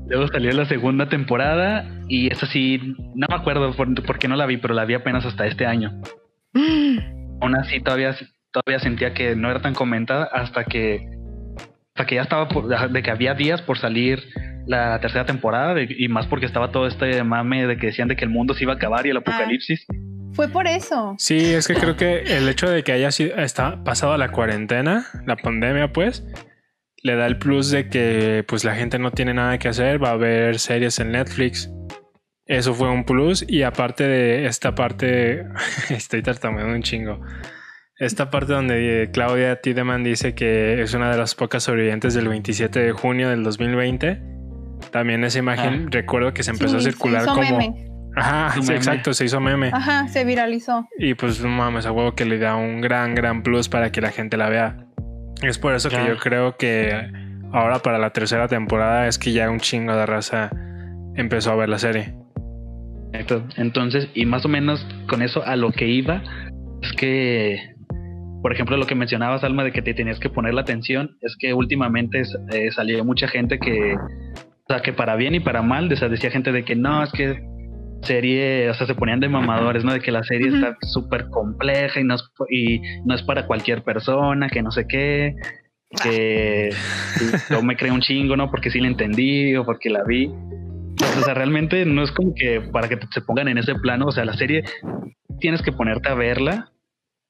Luego salió la segunda temporada y esa sí, no me acuerdo por, qué no la vi, pero la vi apenas hasta este año. Aún así todavía, todavía sentía que no era tan comentada hasta que, hasta que ya estaba, de que había días por salir la tercera temporada y más porque estaba todo este mame de que decían de que el mundo se iba a acabar y el ah. Fue por eso. Sí, es que creo que el hecho de que haya sido, está pasado la cuarentena, la pandemia, pues, le da el plus de que pues la gente no tiene nada que hacer, va a ver series en Netflix. Eso fue un plus y aparte de esta parte, estoy tartamudeando un chingo. Esta parte donde Claudia Tiedemann dice que es una de las pocas sobrevivientes del 27 de junio del 2020. También esa imagen, ah. recuerdo que se empezó a circular como... Meme. Ajá, exacto, se hizo meme. Ajá, se viralizó. Y pues no mames, a huevo que le da un gran, gran plus para que la gente la vea. Es por eso que yo creo que ahora para la tercera temporada es que ya un chingo de raza empezó a ver la serie. Entonces, y más o menos con eso a lo que iba, es que, por ejemplo, lo que mencionabas, Alma, de que te tenías que poner la atención, es que últimamente eh, salió mucha gente que, o sea, que para bien y para mal, decía gente de que no, es que serie, o sea, se ponían de mamadores, ¿no? De que la serie está súper compleja y no, es, y no es para cualquier persona, que no sé qué, que yo me creo un chingo, ¿no? Porque sí la entendí o porque la vi. O sea, realmente no es como que para que se pongan en ese plano, o sea, la serie tienes que ponerte a verla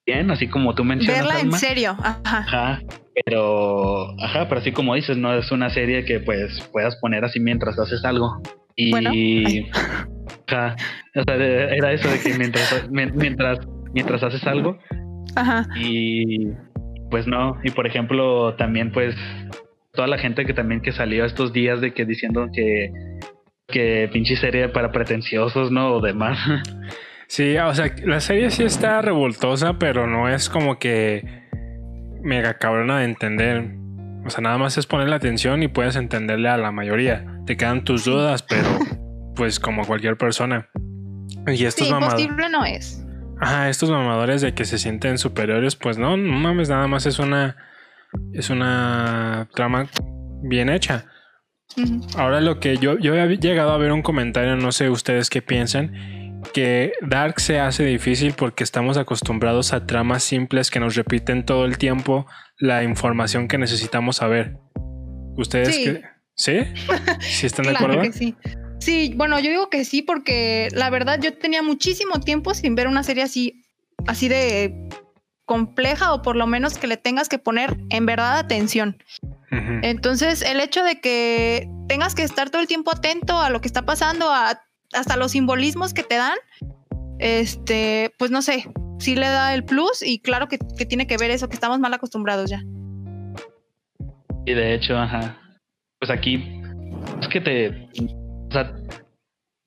bien, así como tú mencionas. Verla en serio, ajá. Ajá, pero, ajá, pero así como dices, no es una serie que pues puedas poner así mientras haces algo. Y, bueno, era eso de que mientras, mientras, mientras haces algo. Y pues no. Y por ejemplo, también pues toda la gente que también que salió estos días de que diciendo que que pinche serie para pretenciosos, ¿no? O demás. Sí, o sea, la serie sí está revoltosa, pero no es como que mega cabrona de entender. O sea, nada más es poner la atención y puedes entenderle a la mayoría. Te quedan tus dudas, pero pues como cualquier persona. Y estos sí, no es. Ajá, estos mamadores de que se sienten superiores, pues no, no mames, nada más es una es una trama bien hecha. Ahora lo que yo, yo he llegado a ver un comentario, no sé ustedes qué piensan, que Dark se hace difícil porque estamos acostumbrados a tramas simples que nos repiten todo el tiempo la información que necesitamos saber. ¿Ustedes sí. qué? ¿Sí? ¿Sí están de acuerdo? sí. Sí, bueno, yo digo que sí, porque la verdad yo tenía muchísimo tiempo sin ver una serie así, así de compleja o por lo menos que le tengas que poner en verdad atención. Entonces, el hecho de que tengas que estar todo el tiempo atento a lo que está pasando, a, hasta los simbolismos que te dan, este, pues no sé, sí le da el plus y claro que, que tiene que ver eso, que estamos mal acostumbrados ya. Y de hecho, ajá, pues aquí es que te o sea,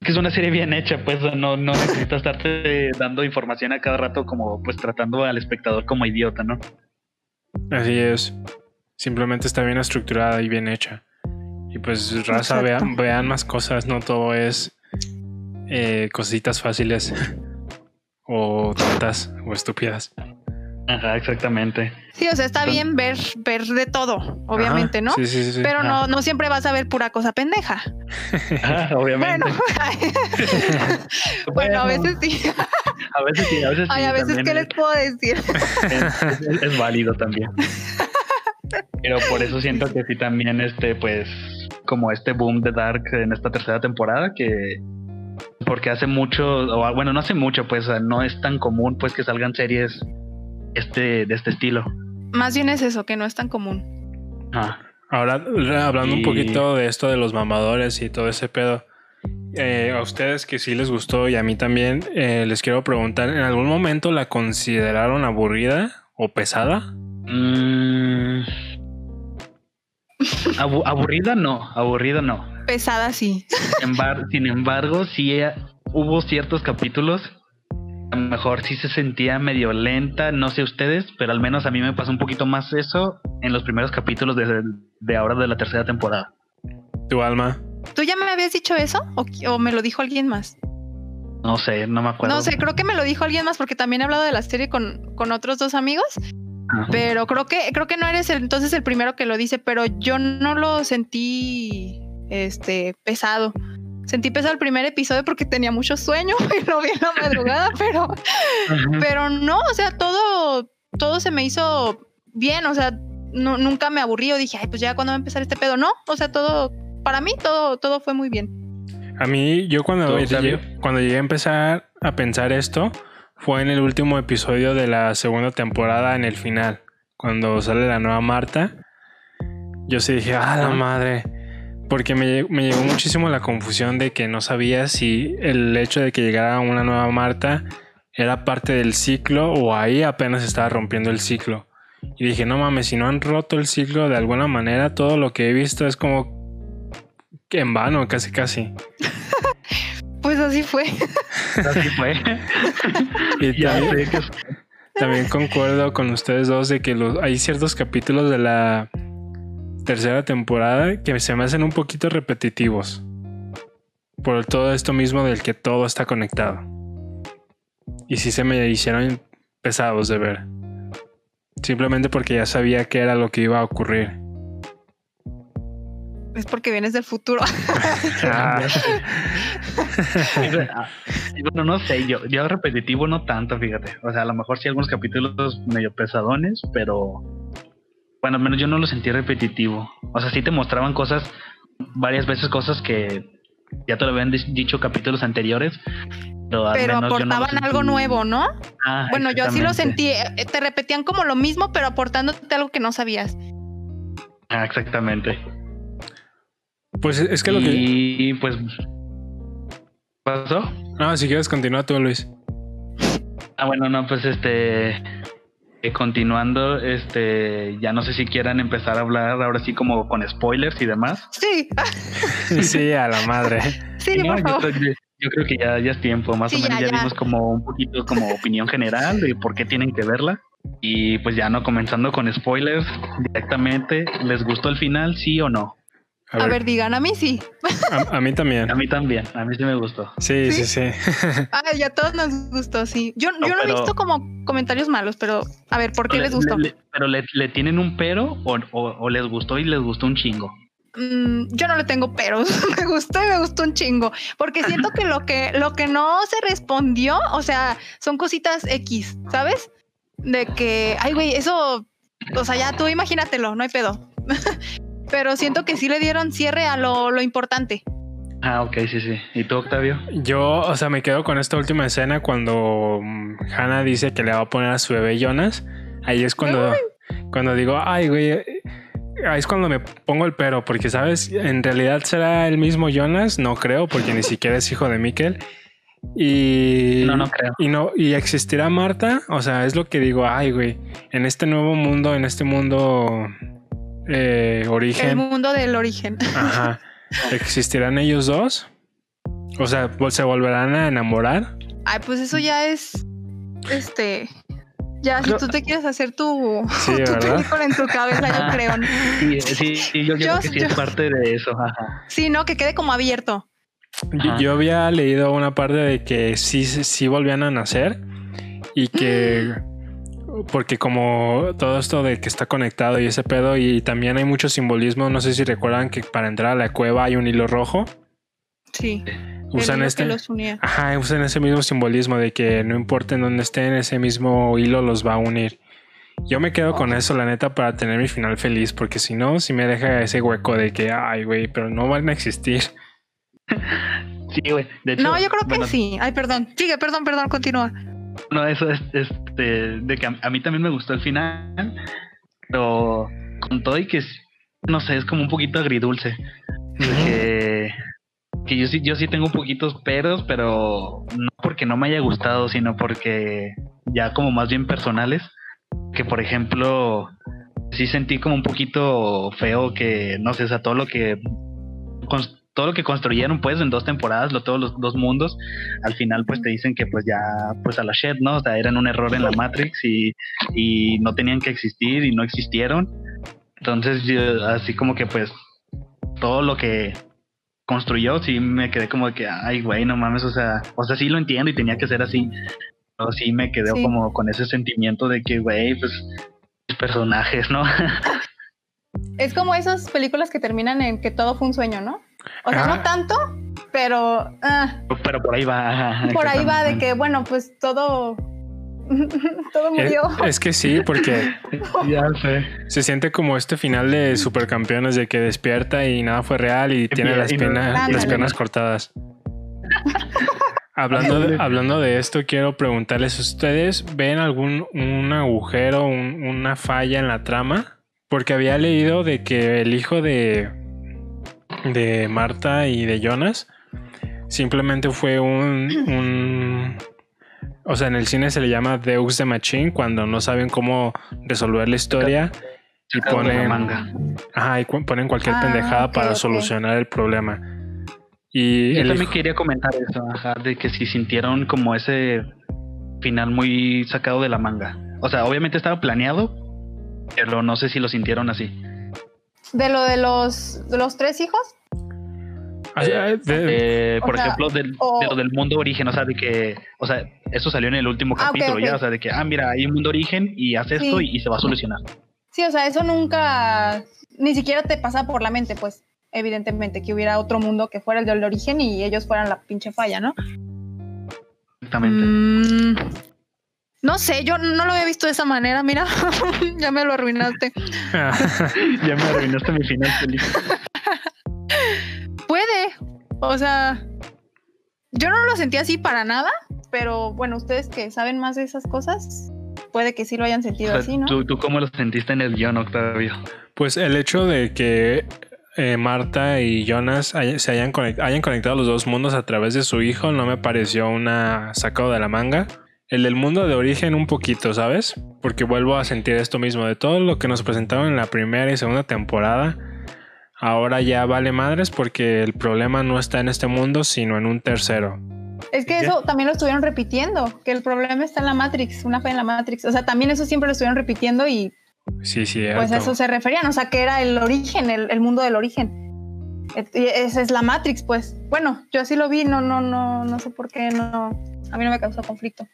que es una serie bien hecha, pues no, no necesitas estarte dando información a cada rato como pues tratando al espectador como idiota, ¿no? Así es. Simplemente está bien estructurada y bien hecha. Y pues raza, vean, vean más cosas, no todo es eh, cositas fáciles o tontas o estúpidas. Ajá, exactamente. Sí, o sea, está bien ver, ver de todo, obviamente, ¿no? Sí, sí, sí. Pero no, no siempre vas a ver pura cosa pendeja. obviamente. Bueno, a veces sí. a veces sí, a veces sí. Ay, a veces, ¿qué les puedo decir? Es, válido también. Pero por eso siento que sí también, este, pues, como este boom de Dark en esta tercera temporada, que porque hace mucho, o bueno, no hace mucho, pues no es tan común pues que salgan series este, de este estilo. Más bien es eso, que no es tan común. Ah. Ahora, hablando un poquito de esto de los mamadores y todo ese pedo, eh, a ustedes que sí les gustó y a mí también, eh, les quiero preguntar, ¿en algún momento la consideraron aburrida o pesada? Mm. aburrida no, aburrida no. Pesada sí. Sin embargo, sin embargo sí eh, hubo ciertos capítulos a lo mejor sí se sentía medio lenta, no sé ustedes, pero al menos a mí me pasó un poquito más eso en los primeros capítulos de, de ahora de la tercera temporada. Tu alma. ¿Tú ya me habías dicho eso o, o me lo dijo alguien más? No sé, no me acuerdo. No sé, creo que me lo dijo alguien más porque también he hablado de la serie con, con otros dos amigos. Ajá. Pero creo que creo que no eres el, entonces el primero que lo dice, pero yo no lo sentí este pesado. Sentí pesado el primer episodio porque tenía mucho sueño y lo vi en la madrugada, pero pero no, o sea, todo todo se me hizo bien, o sea, no- nunca me aburrí o dije, ay, pues ya cuando va a empezar este pedo, no, o sea, todo para mí todo todo fue muy bien. A mí, yo cuando, cuando llegué a empezar a pensar esto, fue en el último episodio de la segunda temporada, en el final, cuando sale la nueva Marta. Yo sí dije, ah, la madre. Porque me, me llegó muchísimo la confusión de que no sabía si el hecho de que llegara una nueva Marta era parte del ciclo o ahí apenas estaba rompiendo el ciclo. Y dije, no mames, si no han roto el ciclo de alguna manera, todo lo que he visto es como que en vano, casi casi. Pues así fue. Así fue. Y también, concuerdo con ustedes dos de que los, hay ciertos capítulos de la tercera temporada que se me hacen un poquito repetitivos. Por todo esto mismo del que todo está conectado. Y sí se me hicieron pesados de ver. Simplemente porque ya sabía que era lo que iba a ocurrir. Es porque vienes del futuro. Ah, bueno, no sé, yo, yo repetitivo no tanto, fíjate. O sea, a lo mejor sí algunos capítulos medio pesadones, pero bueno, al menos yo no lo sentí repetitivo. O sea, sí te mostraban cosas, varias veces cosas que ya te lo habían dicho capítulos anteriores, pero, al pero menos yo no lo aportaban algo nuevo, ¿no? Ah, Bueno, yo así lo sentí. eh, Te repetían como lo mismo, pero aportándote algo que no sabías. Ah, exactamente. pues es que lo que. Y pues pasó. No, si quieres continúa tú, Luis. Ah, bueno, no, pues este. Eh, continuando, este. Ya no sé si quieran empezar a hablar ahora sí como con spoilers y demás. Sí, Sí, a la madre. sí, No, por yo, favor. creo, yo creo que ya, ya es tiempo, más Sí, o menos ya, ya, ya. dimos como un poquito como opinión general de por qué tienen que verla. Y pues ya no comenzando con spoilers directamente, ¿les gustó el final, sí o no? A ver, digan, a mí sí. a- a mí también. A mí también, a mí sí me gustó. Sí, sí, ¿Sí? sí. Ay, a todos nos gustó, sí. Yo No, yo no he visto como comentarios malos, pero a ver, ¿por qué Le- les gustó? le- le- pero le, le tienen un pero o, o- o les gustó y les gustó un chingo. Mm, yo no le tengo peros. me gustó y me gustó un chingo. Porque siento que lo que lo que no se respondió, o sea, son cositas X, ¿sabes? De que, ay, güey, eso, o sea, ya tú imagínatelo, no hay pedo. Pero siento que sí le dieron cierre a lo, lo importante. Ah, ok, sí, sí. ¿Y tú, Octavio? Yo, o sea, me quedo con esta última escena cuando mm, Hannah dice que le va a poner a su bebé Jonas. Ahí es cuando, cuando digo, ay, güey. Ahí es cuando me pongo el pero, porque, ¿sabes? En realidad será el mismo Jonas, no creo, porque ni siquiera es hijo de Mikkel. Y No, no creo. y no y existirá Marta, o sea, es lo que digo, ay, güey, en este nuevo mundo, en este mundo eh, El origen, mundo del origen. Ajá. ¿Existirán ellos dos? O sea, ¿vol- ¿se volverán a enamorar? Ay, pues eso ya es. Este. Ya, si tú te quieres hacer tu, Sí, tu película en tu cabeza, yo creo. ¿no? Sí, sí, sí, yo, creo que sí yo- es parte de eso. Ajá. Sí, no, que quede como abierto. Yo, había leído una parte de que sí, sí sí volvían a nacer y que porque como todo esto de que está conectado y ese pedo y también hay mucho simbolismo, no sé si recuerdan que para entrar a la cueva hay un hilo rojo, Sí. usan este que los unía. Ajá, usan ese mismo simbolismo de que no importa en dónde estén, ese mismo hilo los va a unir. Yo me quedo con eso, la neta, para tener mi final feliz, porque si no, si me deja ese hueco de que, ay, güey, pero no van a existir. Sí, güey. De hecho, No, yo creo que bueno, sí. Ay, perdón. Sigue, perdón, perdón, continúa. No, eso es este, de que a, a mí también me gustó el final, pero con todo y que es- no sé, es como un poquito agridulce. Que, que yo sí, yo sí tengo un poquitos peros, pero no porque no me haya gustado, sino porque ya como más bien personales. Que por ejemplo, sí sentí como un poquito feo que, no sé, o sea, todo lo que todo lo que construyeron pues en dos temporadas, lo, todos los dos mundos, al final pues te dicen que pues ya pues a la shit, ¿no? O sea, eran un error en la Matrix y, y no tenían que existir y no existieron. Entonces yo, así como que pues todo lo que construyó, sí me quedé como de que, ay güey, no mames, o sea, o sea, sí lo entiendo y tenía que ser así. Pero sí me quedé como con ese sentimiento de que, güey, pues personajes, ¿no? es como esas películas que terminan en que todo fue un sueño, ¿no? O sea, no ah. tanto, pero... Ah. pero por ahí va. Por ahí va de que, bueno, pues todo... todo murió. Es, que sí, porque ya sé. se siente como este final de Supercampeones de que despierta y nada fue real y tiene las, piernas, las piernas cortadas. Hablando de, hablando de esto, quiero preguntarles, ¿ustedes ven algún un agujero, una falla en la trama? Porque había leído de que el hijo de, de Marta y de Jonas simplemente fue un, O sea, en el cine se le llama Deus de Machine cuando no saben cómo resolver la historia y ponen, ajá, y ponen cualquier ah, pendejada para solucionar el problema. Y Yo también quería comentar eso, ajá, de que si sintieron como ese final muy sacado de la manga. O sea, obviamente estaba planeado, pero no sé si lo sintieron así. ¿De lo de los, de los tres hijos? Ah, eh, por ejemplo, del, de lo del mundo origen, o sea, de que, o sea, eso salió en el último ah, capítulo ya, o sea, de que, ah, mira, hay un mundo origen y haz esto y, se va a solucionar. Sí, o sea, eso nunca, ni siquiera te pasa por la mente, pues, evidentemente, que hubiera otro mundo que fuera el del origen y ellos fueran la pinche falla, ¿no? Exactamente. Mm, no sé, yo no lo había visto de esa manera, mira, ya me lo arruinaste. ya me arruinaste mi final feliz. Puede, o sea, yo no lo sentí así para nada, pero bueno, ustedes que saben más de esas cosas, puede que sí lo hayan sentido así, ¿no? ¿tú, ¿tú, cómo lo sentiste en el guion, Octavio? Pues el hecho de que eh, Marta y Jonas se hayan, hayan conectado los dos mundos a través de su hijo no me pareció una sacado de la manga. El del mundo de origen un poquito, ¿sabes? Porque vuelvo a sentir esto mismo. De todo lo que nos presentaron en la primera y segunda temporada, ahora ya vale madres porque el problema no está en este mundo, sino en un tercero. Es que eso también lo estuvieron repitiendo, que el problema está en la Matrix, una fe en la Matrix. O sea, también eso siempre lo estuvieron repitiendo y... Sí, sí. Pues eso se referían, o sea, que era el origen, el, el mundo del origen. Esa es la Matrix, pues. Bueno, yo así lo vi, no, no, no, no sé por qué no. A mí no me causó conflicto.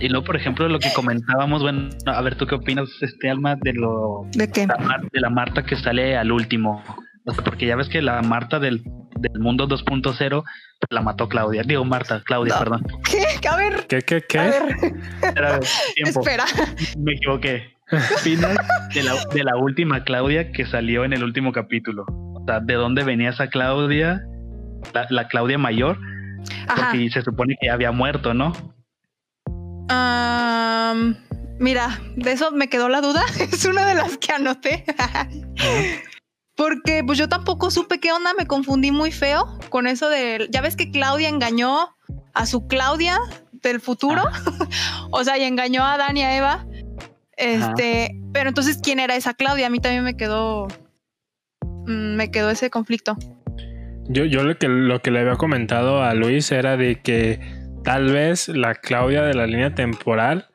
Y luego, por ejemplo, lo que comentábamos, bueno, a ver, ¿tú qué opinas, este Alma, de lo de qué? de la Marta que sale al último? porque ya ves que la Marta del, del mundo 2.0 la mató Claudia. Digo, Marta, Claudia, perdón. ¿Qué? A ver. ¿Qué, qué, qué? A ver. Espera. Me equivoqué. opinas de la, de la última Claudia que salió en el último capítulo? O sea, ¿de dónde venía esa Claudia? La, la Claudia mayor. Porque se supone que ya había muerto, ¿no? Mira, de eso me quedó la duda. es una de las que anoté. Porque pues yo tampoco supe qué onda, me confundí muy feo con eso de, ya ves que Claudia engañó a su Claudia del futuro, o sea, y engañó a Dani y a Eva. Este, pero entonces, ¿quién era esa Claudia? A mí también me quedó, mm, me quedó ese conflicto. Yo, yo lo que, lo que le había comentado a Luis era de que Tal vez la Claudia de la línea temporal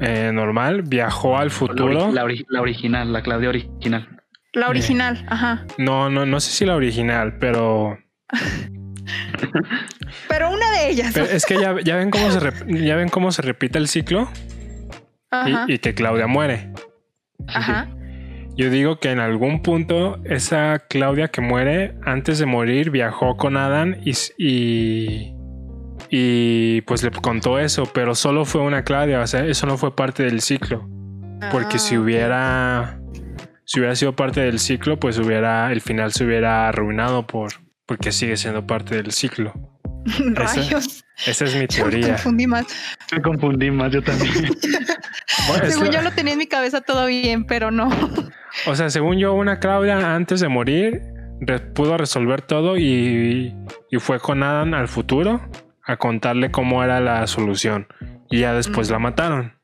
eh, normal viajó al futuro. La, original, la Claudia original. La original, ajá. No, no, no sé si la original, pero. pero una de ellas. es que ya, ven cómo se ya ven cómo se repite el ciclo y, que Claudia muere. Ajá. Yo digo que en algún punto esa Claudia que muere antes de morir viajó con Adam y y pues le contó eso, pero solo fue una Claudia, o sea, eso no fue parte del ciclo. Porque si ah, hubiera si hubiera sido parte del ciclo, pues hubiera el final se hubiera arruinado por porque sigue siendo parte del ciclo. Rayos. Esa, es mi teoría. Me confundí más. Me confundí más, yo también. según yo lo tenía en mi cabeza todo bien, pero no. O sea, según yo, una Claudia antes de morir pudo resolver todo y, y fue con Adam al futuro a contarle cómo era la solución. Y ya después la mataron.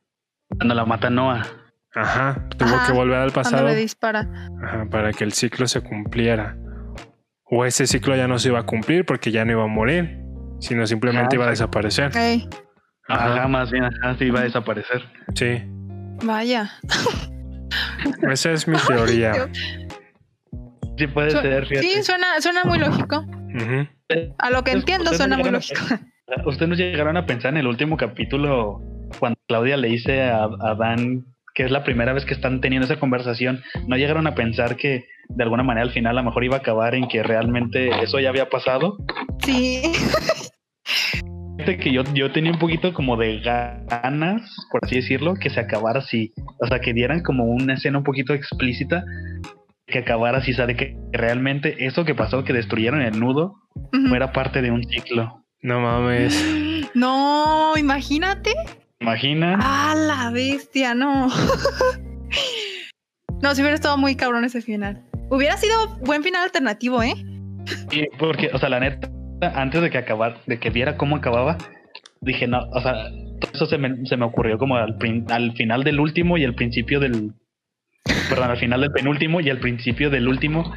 Cuando la mata Noah. Ajá, tuvo que volver al pasado. dispara. Ajá, para que el ciclo se cumpliera. o ese ciclo ya no se iba a cumplir porque ya no iba a morir, sino simplemente Ah, iba a desaparecer. Ey, Ajá, más bien, ajá, sí iba a desaparecer. Sí, vaya. esa es mi teoría. Sí puede Su- ser, fíjate. Sí, suena, suena muy lógico. A lo que Ustedes- entiendo ustedes suena muy lógico. ¿Ustedes nos llegaron a pensar en el último capítulo cuando Claudia le dice a, a Dan que es la primera vez que están teniendo esa conversación? ¿No llegaron a pensar que de alguna manera al final a lo mejor iba a acabar en que realmente eso ya había pasado? Sí. Que yo, yo tenía un poquito como de ganas, por así decirlo, que se acabara así. O sea, que dieran como una escena un poquito explícita que acabara así, sabe que realmente eso que pasó, que destruyeron el nudo, Ujú. era parte de un ciclo. No mames. No, imagínate. Imagina. Ah, la bestia, no. no, si hubiera estado muy cabrón ese final. Hubiera sido buen final alternativo, ¿eh? Sí, porque, o sea, la neta, antes de que acabar, de que viera cómo acababa, dije, no, o sea, todo eso se me, se me ocurrió como al, al final del último y al principio del, perdón, al final del penúltimo y al principio del último,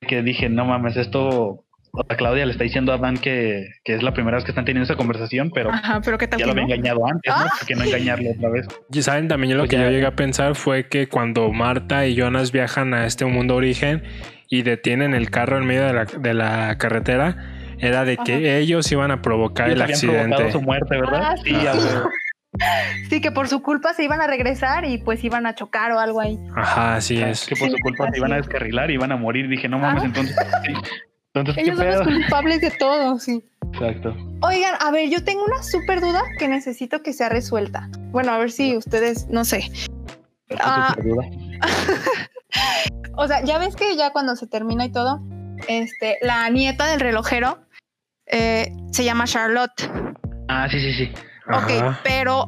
que dije, no mames, esto, o sea, Claudia le está diciendo a Dan que, que es la primera vez que están teniendo esa conversación, pero Ajá, pero qué tal ya que lo había no? engañado antes, ¿no? Ah. ¿Por qué no engañarlo otra vez? Y saben también lo Pues que ya- yo llegué a pensar fue que cuando Marta y Jonas viajan a este mundo origen y detienen el carro en medio de la, de la carretera, era de que ellos iban a provocar el Ellos accidente. su muerte, ¿verdad? Ah, sí, que por su culpa se iban a regresar y pues iban a chocar o algo ahí. Ajá, así es. que por su culpa se iban a es. descarrilar y iban a morir. Dije, no mames, Ah. entonces, sí. Entonces, ¿qué Ellos son los culpables de todo, sí. Exacto. Oigan, a ver, yo tengo una súper duda que necesito que sea resuelta. Bueno, a ver si ustedes, no sé. Ah. Duda. O sea, ya ves que ya cuando se termina y todo, este, la nieta del relojero eh, se llama Charlotte. Ah, sí, sí, sí. Ok, Ajá. pero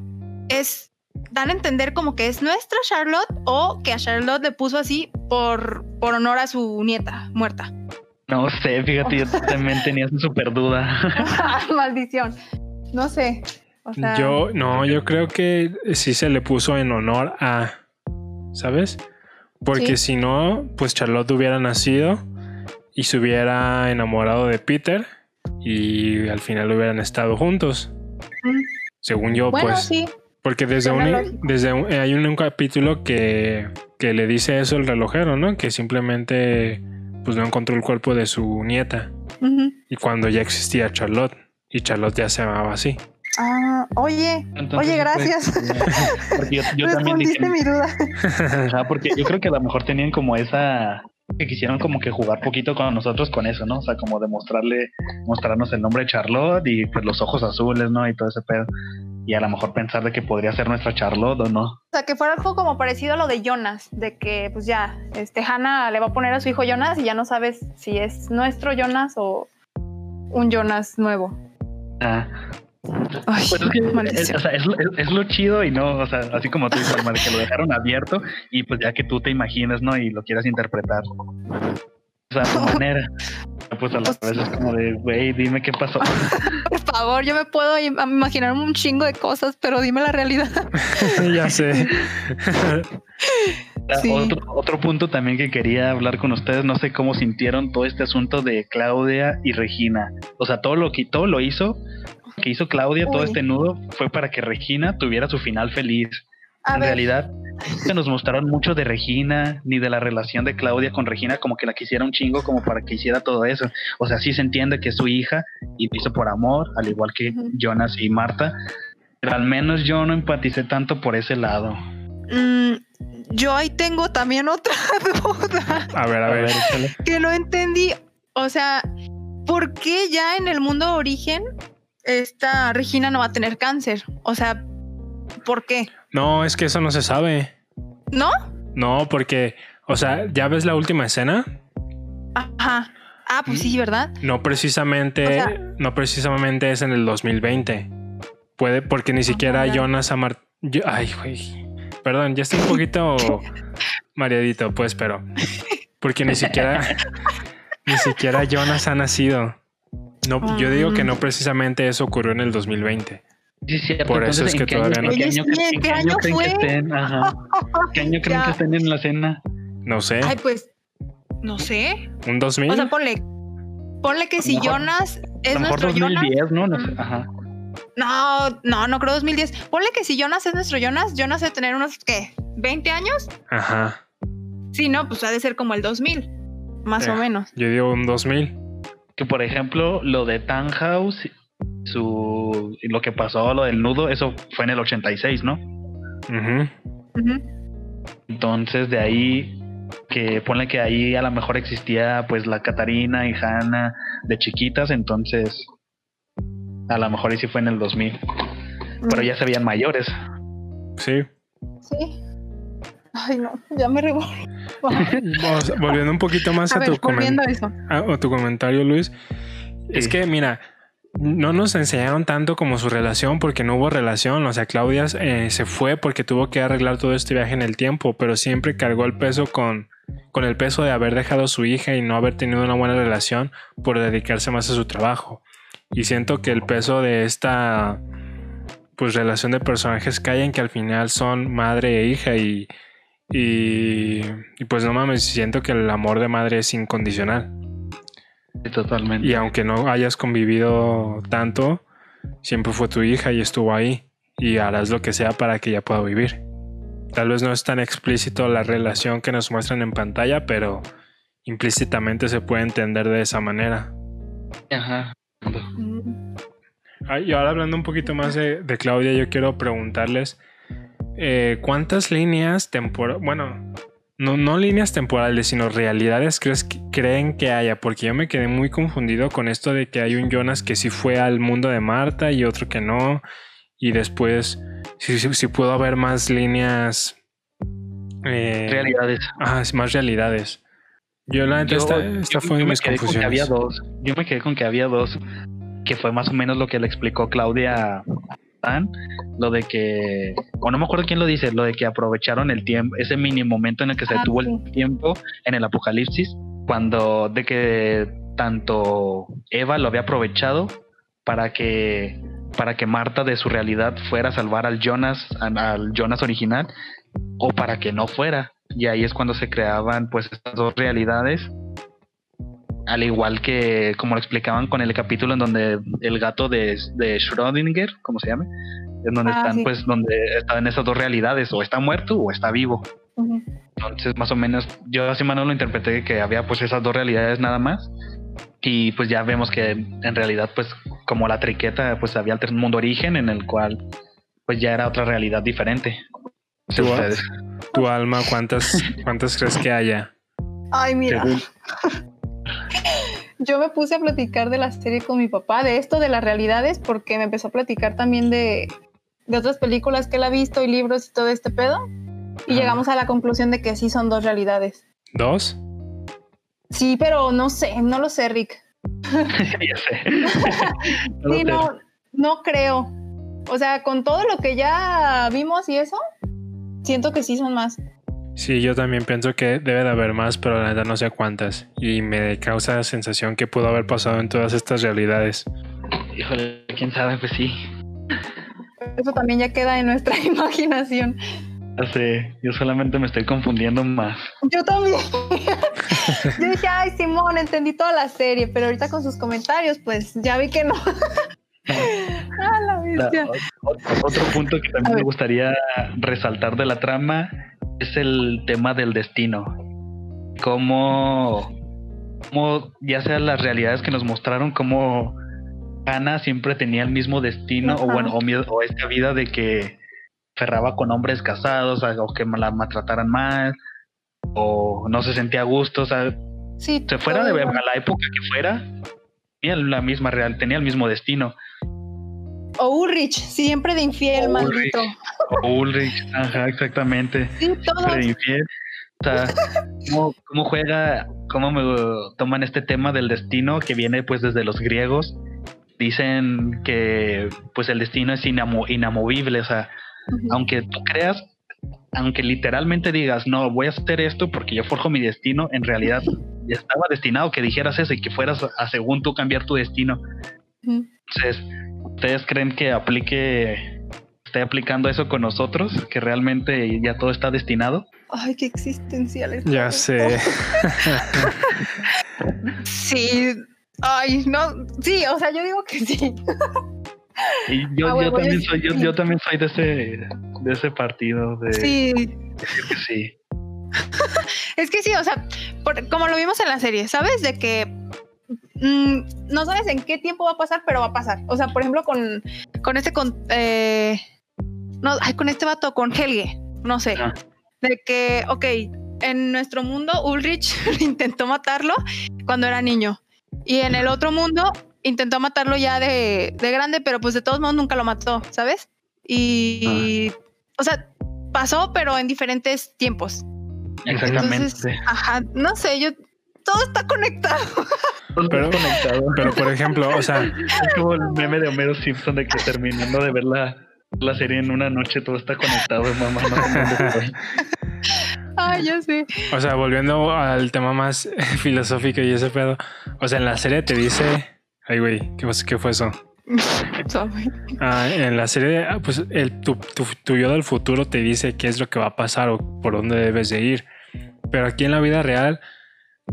es dan a entender como que es nuestra Charlotte o que a Charlotte le puso así por, por honor a su nieta muerta. No sé, fíjate, yo también tenía esa súper duda. Maldición. No sé. O sea, Yo, no, yo creo que sí se le puso en honor a, ¿sabes? Porque Sí. si no, pues Charlotte hubiera nacido y se hubiera enamorado de Peter y al final hubieran estado juntos. mm, Según yo, bueno, pues. sí. Porque desde un, desde un- hay un, un capítulo que, que le dice eso el relojero, ¿no? Que simplemente pues no encontró el cuerpo de su nieta. Y cuando ya existía Charlotte. Y Charlotte ya se llamaba así. Ah, oye, Entonces, oye, pues, gracias. porque yo, yo también dije, mi duda. ajá, porque yo creo que a lo mejor tenían como esa que quisieron como que jugar poquito con nosotros con eso, ¿no? O sea, como demostrarle, mostrarnos el nombre de Charlotte y pues los ojos azules, ¿no? Y todo ese pedo. Y a lo mejor pensar de que podría ser nuestra Charlotte o no. O sea, que fuera algo como parecido a lo de Jonas, de que pues ya, este Hannah le va a poner a su hijo Jonas y ya no sabes si es nuestro Jonas o un Jonas nuevo. Ah, Ay, Pues es que es, maldición. o sea, es, lo- es- lo chido y no, o sea, así como tú dices, que lo dejaron abierto y pues ya que tú te imagines, ¿no? Y lo quieras interpretar. A tu manera. Pues a la vez es como de, güey, dime qué pasó. Por favor, yo me puedo im- imaginar un chingo de cosas, pero dime la realidad. ya sé. Sí. Otro, otro punto también que quería hablar con ustedes, no sé cómo sintieron todo este asunto de Claudia y Regina. O sea, todo lo que todo lo hizo, que hizo Claudia, todo este nudo, fue para que Regina tuviera su final feliz. A en ver, realidad, nunca nos mostraron mucho de Regina, ni de la relación de Claudia con Regina, como que la quisiera un chingo, como para que hiciera todo eso. O sea, sí se entiende que es su hija y lo hizo por amor, al igual que Ujú. Jonas y Marta, pero al menos yo no empaticé tanto por ese lado. mm, yo ahí tengo también otra duda A ver, a ver. que no entendí. O sea, ¿por qué ya en el mundo origen esta Regina no va a tener cáncer? O sea, ¿por qué? No, es que eso no se sabe. ¿No? No, porque, o sea, ¿ya ves la última escena? Ajá. Ah, pues sí, ¿verdad? No precisamente, O sea- no precisamente es en el 2020. Puede, porque ni siquiera ya. Jonas Amar... yo- ay, güey. Perdón, ya estoy un poquito mareadito, pues, pero... Porque ni siquiera... ni siquiera Jonas ha nacido. No, yo digo que no precisamente eso ocurrió en el 2020. Sí, cierto. Por eso Entonces, es que ¿en qué año- todavía no- en qué año- en ¿en qué qué año creen que fue? estén? Ajá. ¿Qué año creen Ya. que estén en la cena? No sé, Ay, pues, no sé. un 2000. O sea, ponle, ponle que si Jonas es nuestro 2010, Jonas. ¿no? no Ajá. No, no, no creo 2010. Ponle que si Jonas es nuestro Jonas, Jonas debe tener unos, ¿qué? ¿20 años? Ajá. Sí, no, pues ha de ser como el 2000, más o menos. Yo digo un 2000. Que por ejemplo, lo de Tannhaus, su, lo que pasó, lo del nudo, eso fue en el 86, ¿no? Entonces de ahí que ponle que ahí a lo mejor existía pues la Catarina y Hannah de chiquitas, entonces a lo mejor ahí sí fue en el 2000. Pero ya se veían mayores. Sí. Sí. Ay, no, ya me revolví. volviendo un poquito más a, tu, a, tu comentario, Luis. Es que, mira, no nos enseñaron tanto como su relación porque no hubo relación. O sea, Claudia eh, se fue porque tuvo que arreglar todo este viaje en el tiempo, pero siempre cargó el peso con, con el peso de haber dejado a su hija y no haber tenido una buena relación por dedicarse más a su trabajo. Y siento que el peso de esta pues relación de personajes cae en que al final son madre e hija y, y, y pues no mames, siento que el amor de madre es incondicional totalmente. Y aunque no hayas convivido tanto, siempre fue tu hija y estuvo ahí. Y harás lo que sea para que ella pueda vivir. Tal vez no es tan explícito la relación que nos muestran en pantalla, pero implícitamente se puede entender de esa manera. Ajá. y ahora hablando un poquito más de, Claudia, yo quiero preguntarles eh, cuántas líneas temporales, bueno, no, no líneas temporales, sino realidades crees, creen que haya, porque yo me quedé muy confundido con esto de que hay un Jonas que sí fue al mundo de Marta y otro que no, y después si sí, puedo haber más líneas... Eh, realidades. Ah, más realidades. Yo la neta, esta, fue mis confusiones. había dos. Yo me quedé con que había dos, que fue más o menos lo que le explicó Claudia lo de que, o no me acuerdo quién lo dice, lo de que aprovecharon el tiempo, ese mini momento en el que se ah, detuvo el tiempo en el apocalipsis, cuando de que tanto Eva lo había aprovechado para que para que Marta de su realidad fuera a salvar al Jonas al Jonas original o para que no fuera. Y ahí es cuando se creaban pues estas dos realidades al igual que como lo explicaban con el capítulo en donde el gato de, de Schrödinger, como se llama, en donde ah, están, pues, donde están en esas dos realidades, o está muerto o está vivo. Entonces, más o menos, yo así más lo interpreté que había pues esas dos realidades nada más. Y pues ya vemos que en realidad, pues, como la triqueta, pues había el mundo origen en el cual pues ya era otra realidad diferente. ¿Tu, tu alma, ¿cuántas, cuántas crees que haya? Ay, mira. Yo me puse a platicar de la serie con mi papá, de esto de las realidades, porque me empezó a platicar también de, otras películas que él ha visto y libros y todo este pedo. Y llegamos a la conclusión de que sí son dos realidades. ¿Dos? Sí, pero no sé, no lo sé, Rick. ya sé. sí, no, no creo. O sea, con todo lo que ya vimos y eso, siento que sí son más. Sí, yo también pienso que debe de haber más, pero la verdad no sé cuántas. Y me causa la sensación que pudo haber pasado en todas estas realidades. Híjole, quién sabe, pues sí. Eso también ya queda en nuestra imaginación. Sí, yo solamente me estoy confundiendo más. Yo también. yo dije, ay, Simón, entendí toda la serie, pero ahorita con sus comentarios, pues ya vi que no. ah, la otro punto que también me gustaría resaltar de la trama es el tema del destino. Cómo, cómo ya sea las realidades que nos mostraron, cómo Ana siempre tenía el mismo destino, o bueno, o, esta vida de que ferraba con hombres casados, o que la maltrataran mal, o no se sentía a gusto, o sea, se fuera de a la época que fuera, tenía la misma real, tenía el mismo destino. O Ulrich, siempre de infiel, maldito. O Ulrich, ajá, exactamente. Siempre de infiel. O sea, ¿cómo, juega, cómo me toman este tema del destino que viene pues desde los griegos? Dicen que pues el destino es inamovible, o sea, aunque tú creas, aunque literalmente digas, no, voy a hacer esto porque yo forjo mi destino, en realidad ya estaba destinado que dijeras eso y que fueras a según tú cambiar tu destino. Entonces, ¿Ustedes creen que aplique, esté aplicando eso con nosotros? ¿Que realmente ya todo está destinado? Ay, qué existenciales. Ya sé. sí, Ay, no, sí, o sea, yo digo que sí. Y yo, Ah, yo también soy, yo, yo también soy de ese, de ese partido de Sí, decir que sí. es que sí, o sea, por- como lo vimos en la serie, ¿sabes? De que mm, no sabes en qué tiempo va a pasar, pero va a pasar. O sea, por ejemplo, con, con este, con, eh, no, ay, con este vato, con Helge, no sé, Ah. de que, ok, en nuestro mundo Ulrich intentó matarlo cuando era niño y en el otro mundo intentó matarlo ya de, de grande, pero pues de todos modos nunca lo mató, ¿sabes? Y, o sea, pasó, pero en diferentes tiempos. Exactamente. Entonces, ajá, no sé, yo todo está conectado. Pero- conectado. Pero por ejemplo, o sea, Es como el meme de Homero Simpson de que terminando de ver la, la serie en una noche todo está conectado, mamá. No. Ay, ya sé. o sea, volviendo al tema más filosófico y ese pedo. O sea, en la serie te dice. Ay, güey, ¿qué, fue- ¿qué fue eso? Ah, en la serie, ah, pues el, tu, tu, tu yo del futuro te dice qué es lo que va a pasar o por dónde debes de ir. Pero aquí en la vida real,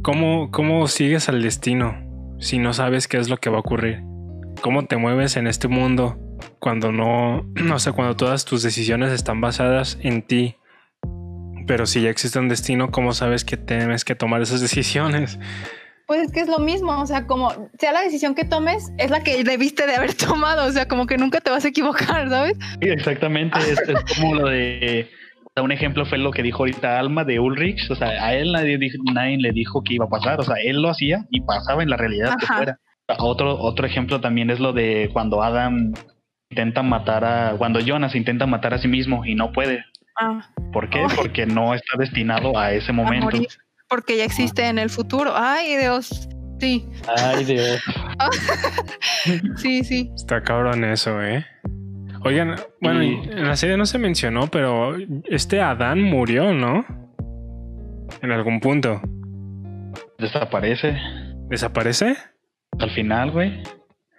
¿cómo, cómo sigues al destino si no sabes qué es lo que va a ocurrir? ¿Cómo te mueves en este mundo cuando no, o sea, cuando todas tus decisiones están basadas en ti? Pero si ya existe un destino, ¿cómo sabes que tienes que tomar esas decisiones? Pues es que es lo mismo, o sea, como sea la decisión que tomes, es la que debiste de haber tomado, o sea, como que nunca te vas a equivocar, ¿sabes? Sí, exactamente. Es, es como lo de. O sea, un ejemplo fue lo que dijo ahorita Alma de Ulrich. O sea, a él nadie, dijo- nadie le dijo que iba a pasar. O sea, él lo hacía y pasaba en la realidad que fuera. Otro, otro ejemplo también es lo de cuando Adam intenta matar a. Cuando Jonas intenta matar a sí mismo y no puede. Ah, ¿Por qué? Ay. Porque no está destinado a ese a momento. morir, porque ya existe en el futuro. Ay, Dios. Sí, Ay, Dios. sí, sí. Está cabrón eso, ¿eh? Oigan, bueno, Y- en la serie no se mencionó, pero este Adán murió, ¿no? En algún punto. Desaparece ¿Desaparece? al final, güey.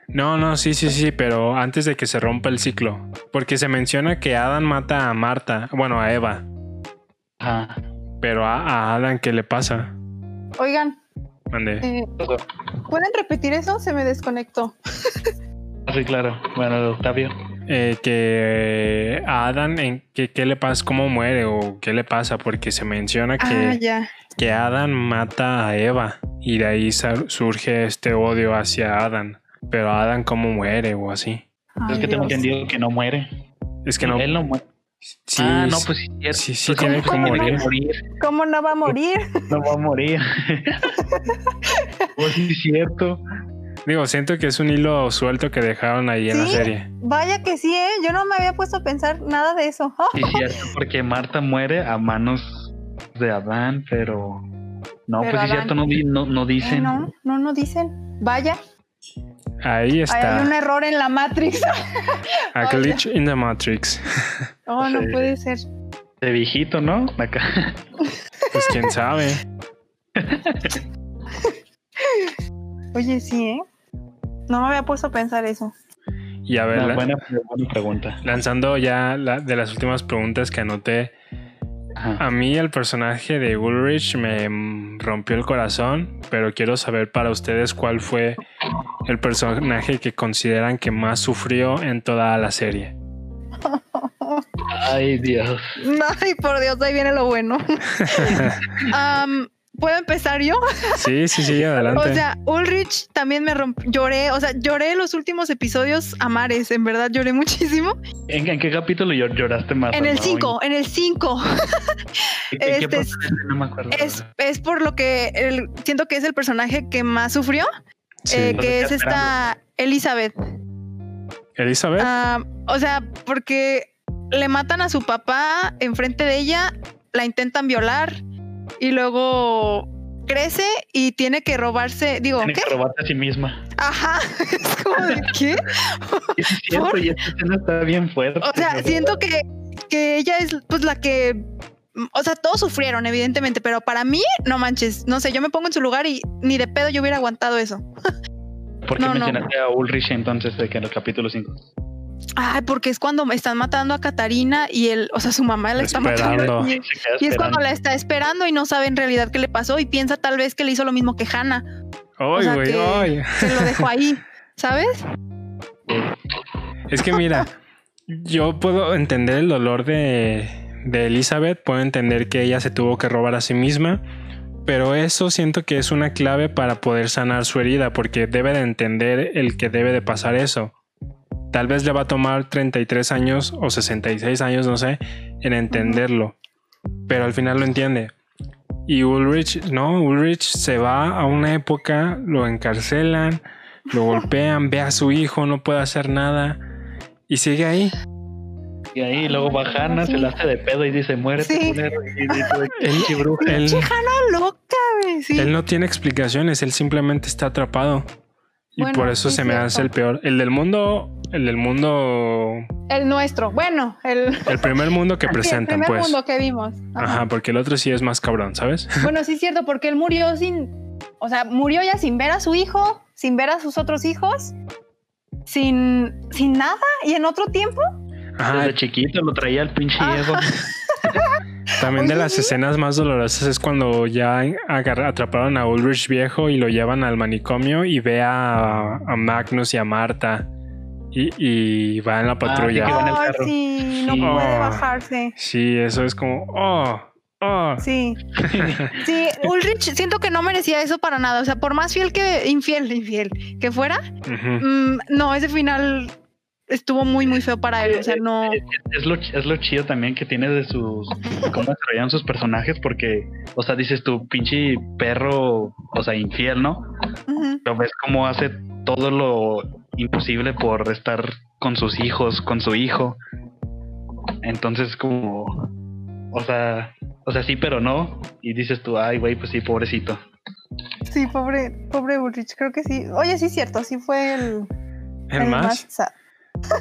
No, no, sí, sí, sí, pero antes de que se rompa el ciclo. Porque se menciona que Adán mata a Marta, bueno, a Eva. Ajá. Pero a, a Adán, ¿qué le pasa? Oigan, Mande. eh, ¿pueden repetir eso? Se me desconectó. Sí, claro. Bueno, Octavio. Eh, que a Adán, ¿en qué, qué le pasa? ¿Cómo muere? ¿O qué le pasa? Porque se menciona que... Ah, ya. que Adán mata a Eva y de ahí surge este odio hacia Adán. Pero Adán cómo muere o así. Ay, es que tengo entendido que no muere. Es que no. Él no muere. Sí, ah, no, pues sí, Pues, tiene ¿cómo que tiene morir. ¿Cómo no va a morir? No va a morir. pues sí, es cierto. Digo, siento que es un hilo suelto que dejaron ahí en la serie. Vaya que sí, ¿eh? Yo no me había puesto a pensar nada de eso. Ah, Sí, es cierto, porque Marta muere a manos de Adán, pero. No, Pero pues es cierto, no, no, no Eh, dicen. no, no, no dicen. Vaya, Ahí hay está. un error en la Matrix. A glitch in the Matrix. Oh, no Sí. puede ser. De viejito, ¿no? Acá. Pues quién sabe. Oye, sí, ¿eh? No me había puesto a pensar eso. Y a ver, la- buena, buena pregunta. lanzando ya la- de las últimas preguntas que anoté. Ajá. A mí el personaje de Ulrich me rompió el corazón, pero quiero saber para ustedes cuál fue el personaje que consideran que más sufrió en toda la serie. Ay, Dios. Ay, por Dios, ahí viene lo bueno. Am, ¿Puedo empezar yo? Sí, sí, sí, adelante. O sea, Ulrich también me rompió. Lloré, o sea, lloré los últimos episodios a mares, en verdad lloré muchísimo. ¿En, en qué capítulo llor- lloraste más? En el no? 5, en el 5. ¿En, en qué este pasó? No me acuerdo. Es, es por lo que el- siento que es el personaje que más sufrió, Sí. eh, que es esta Elizabeth. Elizabeth, Ah, o sea, porque le matan a su papá enfrente de ella, la intentan violar y luego crece y tiene que robarse, digo, Tiene ¿qué? que robarte a sí misma. Ajá, es como de qué? Y sí es cierto, ¿Por? y esta escena está bien fuerte. O sea, siento que, que ella es pues la que, o sea, todos sufrieron evidentemente, pero para mí, no manches, no sé, yo me pongo en su lugar y ni de pedo yo hubiera aguantado eso. ¿Por qué no, no. mencionaste a Ulrich entonces de que en el capítulo 5? Ay, porque es cuando me están matando a Catarina y él, o sea, su mamá la está Esperando. matando. Y, y es cuando la está esperando y no sabe en realidad qué le pasó y piensa tal vez que le hizo lo mismo que Hannah. Ay, sea, güey, que- ay. que lo dejó ahí, ¿sabes? Es que mira, yo puedo entender el dolor de, de Elizabeth, puedo entender que ella se tuvo que robar a sí misma, pero eso siento que es una clave para poder sanar su herida, porque debe de entender el que debe de pasar eso. Tal vez le va a tomar 33 años o 66 años, no sé, en entenderlo, pero al final lo entiende. Y Ulrich, no, Ulrich se va a una época, lo encarcelan, lo golpean, ve a su hijo, no puede hacer nada y sigue ahí. Y ahí luego va Hannah, se la hace de pedo y dice, muérete, Sí. culero", Y dice, Él-. Él, loca. Sí. él no tiene explicaciones, él simplemente está atrapado. Y Bueno, por eso sí, se me cierto. hace el peor. El del mundo, el del mundo, El nuestro. Bueno, el, el primer mundo que sí, el presentan, primer pues. mundo que vimos. Ajá. Ajá, porque el otro sí es más cabrón, ¿sabes? Bueno, sí es cierto, porque él murió sin, o sea, murió ya sin ver a su hijo, sin ver a sus otros hijos, sin, sin nada y en otro tiempo. Ajá, Desde chiquito lo traía el pinche Ah. también de las escenas más dolorosas es cuando ya agarra- atraparon a Ulrich viejo y lo llevan al manicomio y ve a, a Magnus y a Marta y, y va en la patrulla. en el carro. sí, no Sí. puede Oh. bajarse. Sí, eso es como, oh, oh. Sí. Sí, Ulrich siento que no merecía eso para nada. O sea, por más fiel que, infiel, infiel que fuera, mm, no, ese final estuvo muy, muy feo para él. O sea, no. Es lo, es lo chido también que tiene de sus. cómo desarrollan sus personajes, porque, o sea, dices tu pinche perro, o sea, infiel, ¿no? Ujú. Pero ves cómo hace todo lo imposible por estar con sus hijos, con su hijo. Entonces, como. O sea, o sea, sí, pero no. Y dices tú, ay, güey, pues sí, pobrecito. Sí, pobre, pobre Ulrich, creo que sí. Oye, sí es cierto, sí fue el, ¿El más? sad.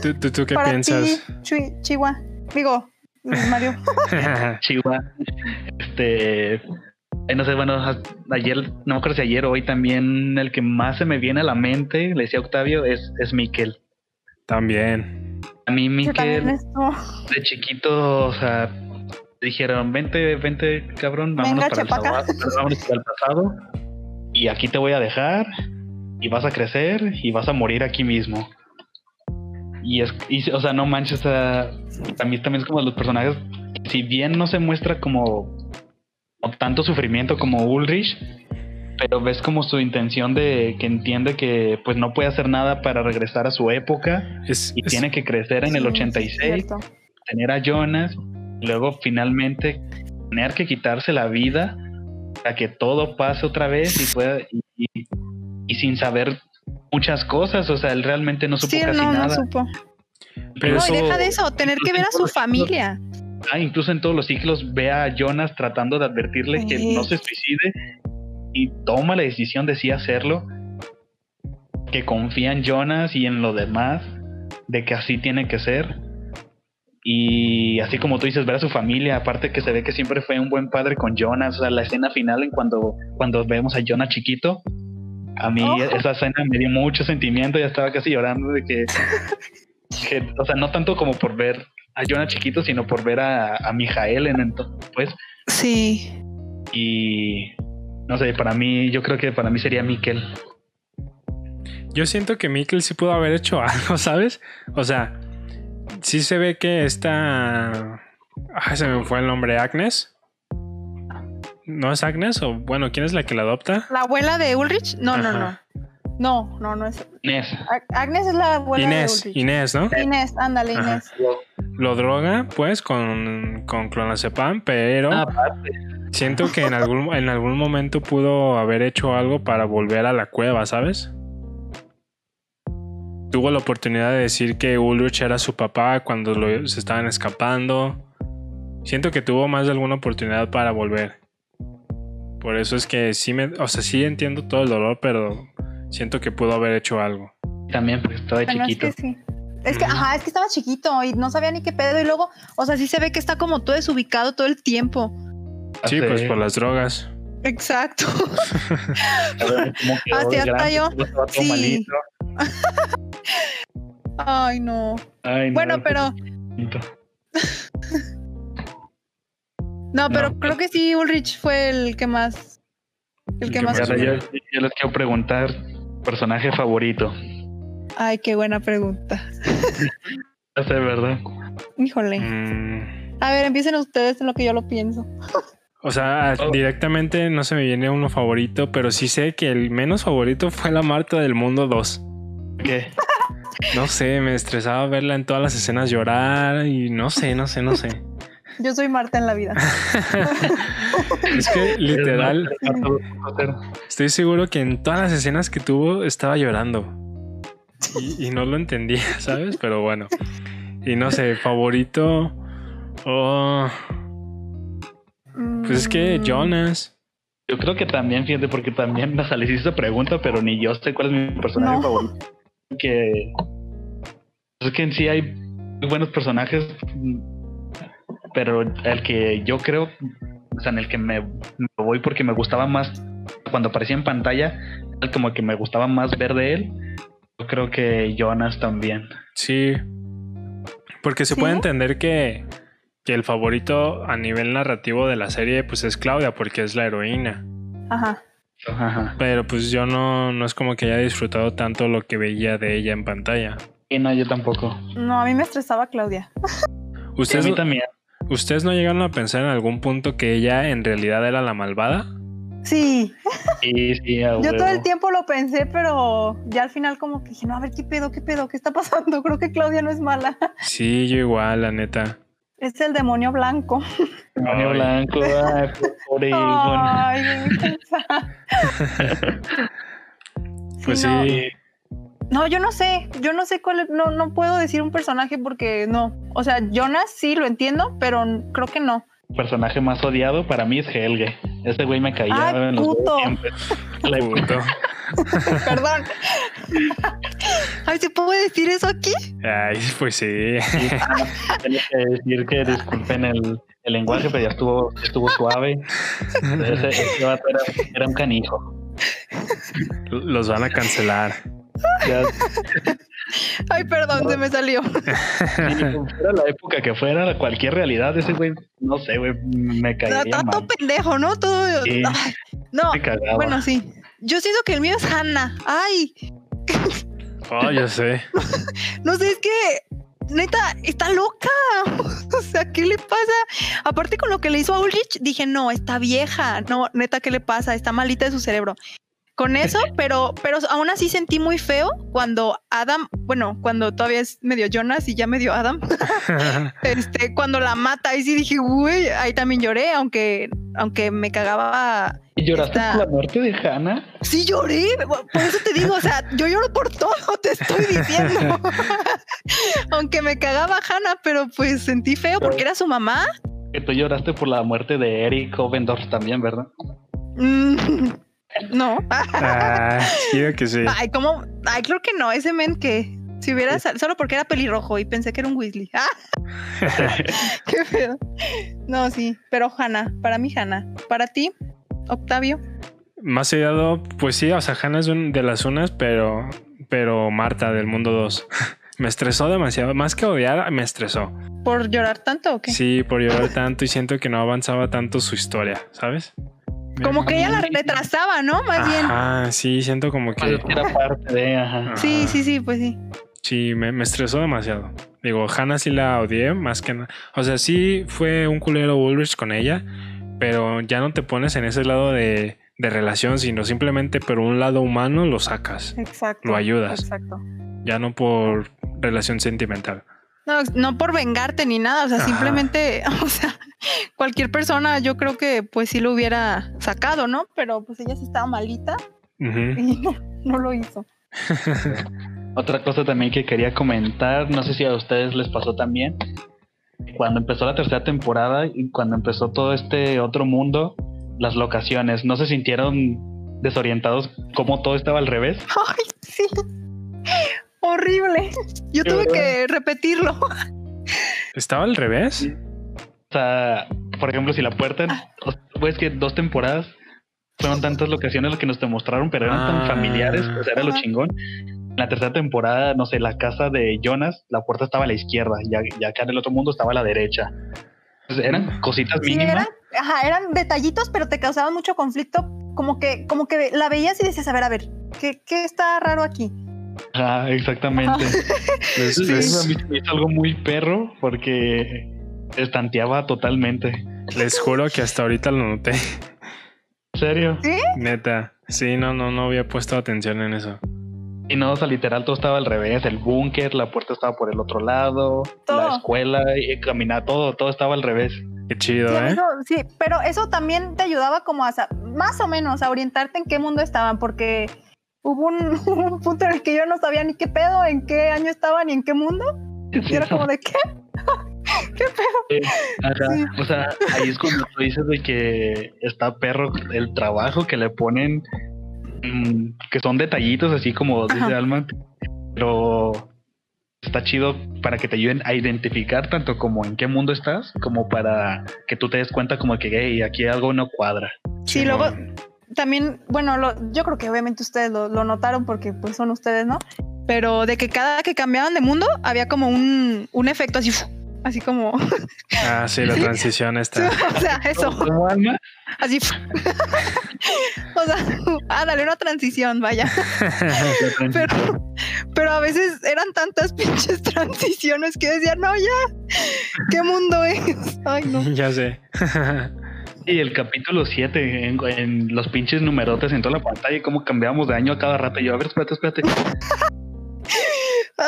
¿Tú, tú, tú qué Para piensas? ti, Chihuahua. Digo, Mario. Chihuahua. Este. eh, no sé, bueno, ayer, no me acuerdo si ayer o hoy también el que más se me viene a la mente, le decía Octavio, es, es Miquel. También. A mí Miquel, de chiquito, o sea, dijeron, vente, vente, cabrón, vámonos Venga, para el, pasado, vámonos para el pasado, y aquí te voy a dejar, y vas a crecer, y vas a morir aquí mismo. Y es, y, o sea, no manches, a mí también es como los personajes, si bien no se muestra como, tanto sufrimiento como Ulrich, pero ves como su intención de que entiende que pues no puede hacer nada para regresar a su época Es, y es- tiene que crecer en Sí, el sí, 86 es cierto. tener a Jonas y luego finalmente tener que quitarse la vida para que todo pase otra vez y pueda y, y- y sin saber muchas cosas, o sea, él realmente no supo Sí, casi no, no nada. supo. Pero no, eso- y deja de eso, tener que ver a su familia. Ah, incluso en todos los ciclos ve a Jonas tratando de advertirle que no se suicide y toma la decisión de sí hacerlo, que confía en Jonas y en lo demás, de que así tiene que ser. Y así como tú dices, ver a su familia, aparte que se ve que siempre fue un buen padre con Jonas, o sea, la escena final en cuando, cuando vemos a Jonas chiquito, a mí Oh. esa escena me dio mucho sentimiento, ya estaba casi llorando de que, que, o sea, no tanto como por ver a Jonas chiquito, sino por ver a, a Mijael en entonces, pues, Sí. y no sé, para mí, yo creo que para mí sería Miquel. Yo siento que Mikkel sí pudo haber hecho algo, ¿sabes? O sea, sí se ve que esta. Ay, se me fue el nombre, Agnes. ¿No es Agnes? O bueno, ¿quién es la que la adopta? ¿La abuela de Ulrich? No, no, Ajá. no. No, no, no es. Inés. Ag- Agnes es la abuela Inés, de Ulrich. Inés, ¿no? Inés, ándale, Ajá. Inés. Lo droga, pues, con, con clonazepam, pero Ah, aparte. siento que en algún, en algún momento pudo haber hecho algo para volver a la cueva, ¿sabes? Tuvo la oportunidad de decir que Ulrich era su papá cuando lo- se estaban escapando. Siento que tuvo más de alguna oportunidad para volver. Por eso es que sí me, o sea, sí entiendo todo el dolor, pero siento que pudo haber hecho algo. También porque estaba Bueno, es chiquito. que sí. Es que, ajá, es que estaba chiquito y no sabía ni qué pedo. Y luego, o sea, sí se ve que está como todo desubicado todo el tiempo. Sí, pues por las drogas. Exacto. a ver Así hasta grande, yo. Sí. malito. Ay, no. Ay, no, Bueno, era pero. No, pero No, creo que sí, Ulrich fue el que más El que ¿Qué más yo, yo les quiero preguntar, personaje favorito. Ay, qué buena pregunta. Ya sé, ¿verdad? Híjole. Mm, A ver, empiecen ustedes en lo que yo lo pienso. o sea, Oh. directamente no se me viene uno favorito, pero sí sé que el menos favorito fue la Marta del Mundo 2. ¿Qué? No sé, me estresaba verla en todas las escenas llorar y no sé, no sé, no sé. Yo soy Marta en la vida. Es que literal, estoy seguro que en todas las escenas que tuvo estaba llorando. Y, y no lo entendía, ¿sabes? Pero bueno. Y no sé, favorito. Oh, pues es que Mm, Jonas. Yo creo que también, fíjate, porque también me salí esa pregunta, pero ni yo sé cuál es mi personaje No. favorito. Que es que en sí hay buenos personajes, pero el que yo creo, o sea, en el que me, me voy porque me gustaba más cuando aparecía en pantalla, el como que me gustaba más ver de él. Yo creo que Jonas también. Sí. Porque se ¿Sí? puede entender que, que el favorito a nivel narrativo de la serie pues es Claudia porque es la heroína. Ajá. Ajá. Pero pues yo no, no es como que haya disfrutado tanto lo que veía de ella en pantalla. Y no, yo tampoco. No, a mí me estresaba Claudia. Sí, a ¿Ustedes, mí también. ¿Ustedes no llegaron a pensar en algún punto que ella en realidad era la malvada? Sí, Sí, sí, yo todo el tiempo lo pensé, pero ya al final como que dije, no, a ver, ¿qué pedo, qué pedo, qué está pasando? Creo que Claudia no es mala. Sí, yo igual, la neta. Es el demonio blanco. Demonio Ay. blanco, ay, pobre. Ay, qué intensa. Pues no. sí. No, yo no sé, yo no sé cuál, es- no, no puedo decir un personaje porque no. O sea, Jonas sí lo entiendo, pero creo que no. El personaje más odiado para mí es Helge. Ese güey me caía Ay, en los puto. Perdón. Ay, ¿se puede decir eso aquí? Ay, pues sí. Tenía que decir que disculpen el, el lenguaje, pero ya estuvo, estuvo suave. Ese, ese vato era, era un canijo. Los van a cancelar. Ya, Ay, perdón, se me salió. si fuera la época que fuera, cualquier realidad, ese güey, no sé, güey, me Está todo mal. pendejo, ¿no? Todo. Sí. Ay, no, bueno, sí. Yo siento que el mío es Hannah. Ay, Oh, yo sé. no sé, es que neta, está loca. O sea, ¿qué le pasa? Aparte con lo que le hizo a Ulrich, dije, no, está vieja. No, neta, ¿qué le pasa? Está malita de su cerebro. Con eso, pero, pero aún así sentí muy feo cuando Adam, bueno, cuando todavía es medio Jonas y ya medio Adam, este, cuando la mata, ahí sí dije, güey, ahí también lloré, aunque, aunque me cagaba. ¿Y lloraste por la muerte de Hannah? Sí lloré, por eso te digo, o sea, yo lloro por todo, te estoy diciendo. aunque me cagaba Hannah, pero pues sentí feo porque era su mamá. Que tú lloraste por la muerte de Eric Ovendorf también, ¿verdad? No. Ah, digo que sí. Ay, ¿cómo? Ay, creo que no. Ese men que si hubiera sal- solo porque era pelirrojo y pensé que era un Weasley. Ah, qué pedo. No, sí, pero Hannah, para mí Hannah. Para ti, Octavio. Más odiado, pues sí, o sea, Hannah es un- de las unas, pero, pero Marta del mundo 2. Me estresó demasiado. Más que odiar, me estresó. ¿Por llorar tanto o qué? Sí, por llorar tanto y siento que no avanzaba tanto su historia, ¿sabes? Como que ella la retrasaba, ¿no? Más bien. Ah, sí, siento como que. Era parte de, ajá. Sí, Ajá. sí, sí, pues sí. Sí, me, me estresó demasiado. Digo, Hannah sí la odié más que nada. O sea, sí fue un culero Ulrich con ella, pero ya no te pones en ese lado de, de relación, sino simplemente por un lado humano lo sacas. Exacto. Lo ayudas. Exacto. Ya no por relación sentimental. No, no por vengarte ni nada, o sea, Ajá. simplemente, o sea, cualquier persona yo creo que pues sí lo hubiera sacado, ¿no? Pero pues ella sí estaba malita y no, no lo hizo. Otra cosa también que quería comentar, no sé si a ustedes les pasó también, cuando empezó la tercera temporada y cuando empezó todo este otro mundo, las locaciones, ¿no se sintieron desorientados como todo estaba al revés? Ay, sí. Horrible. Yo tuve que repetirlo. ¿Estaba al revés? O sea, por ejemplo, si la puerta, o sea, pues que dos temporadas fueron tantas locaciones las que nos demostraron, pero eran Ah. tan familiares, o sea, era lo chingón. En la tercera temporada, no sé, la casa de Jonas, la puerta estaba a la izquierda, ya, ya acá en el otro mundo estaba a la derecha. Entonces, eran cositas Sí, mínimas. eran, ajá, eran detallitos, pero te causaban mucho conflicto como que, como que la veías y decías, a ver, a ver, ¿qué, qué está raro aquí? Ah, exactamente. Eso, a mí me hizo algo muy perro porque estanteaba totalmente. Les juro que hasta ahorita lo noté. ¿En serio? ¿Sí? Neta. Sí, no, no, no había puesto atención en eso. Y no, o sea, literal todo estaba al revés, el búnker, la puerta estaba por el otro lado, la escuela, y caminar, todo, todo estaba al revés. Qué chido, ¿eh? sí, pero eso también te ayudaba como a, más o menos, a orientarte en qué mundo estaban, porque hubo un, punto en el que yo no sabía ni qué pedo, en qué año estaban ni en qué mundo. Y era como de qué. ¿Qué pedo? O sea, ahí es cuando tú dices de que está perro el trabajo que le ponen Mm, que son detallitos así como dice Alma, pero está chido para que te ayuden a identificar tanto como en qué mundo estás, como para que tú te des cuenta como que hey, aquí algo no cuadra. Sí, luego también, bueno, yo creo que obviamente ustedes lo, notaron porque pues son ustedes, ¿no? Pero de que cada que cambiaban de mundo había como un, un efecto así así como. Ah, sí, la transición está. o sea, eso. Así. o sea, ah, dale una transición, vaya. pero, pero a veces eran tantas pinches transiciones que decía, no, ya, ¿qué mundo es? Ay, no. Ya sé. Y el capítulo 7, en, los pinches numerotes en toda la pantalla, y cómo cambiamos de año a cada rato. yo, a ver, espérate, espérate.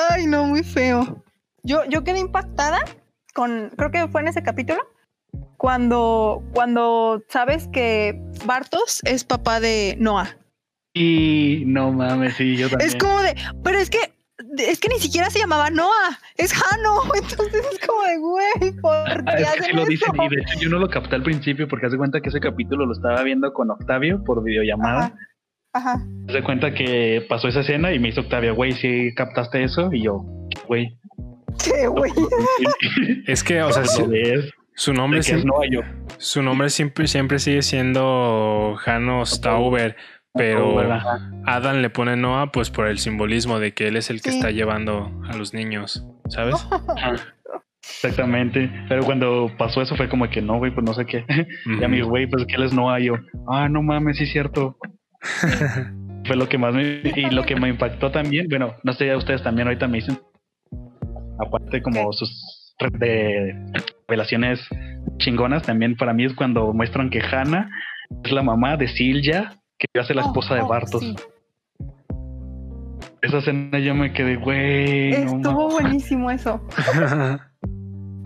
Ay, no, muy feo. Yo, yo quedé impactada con, creo que fue en ese capítulo, cuando, cuando sabes que Bartos es papá de Noah. Y no mames, sí, yo también. Es como de, pero es que es que ni siquiera se llamaba Noah, es Hano, entonces es como de güey, ¿por qué es que sí lo dicen y de hecho yo no lo capté al principio porque hace cuenta que ese capítulo lo estaba viendo con Octavio por videollamada. Ajá. Ajá. Se cuenta que pasó esa escena y me hizo Octavio, güey, si captaste eso y yo, güey, es que, o sea, su nombre siempre, su nombre siempre, siempre sigue siendo Hanno Stauber, pero Adam le pone Noah pues por el simbolismo de que él es el que está llevando a los niños, ¿sabes? Exactamente, pero cuando pasó eso fue como que no, güey, pues no sé qué. Y a mi güey, pues que él es Noah, yo, ah, no mames, sí es cierto. fue lo que más me, y lo que me impactó también, bueno, no sé, ustedes también ahorita me dicen, aparte como sus de revelaciones chingonas, también para mí es cuando muestran que Hannah es la mamá de Silja, que iba a ser la oh, esposa de oh, Bartos. Esa escena yo me quedé, güey. Estuvo buenísimo eso.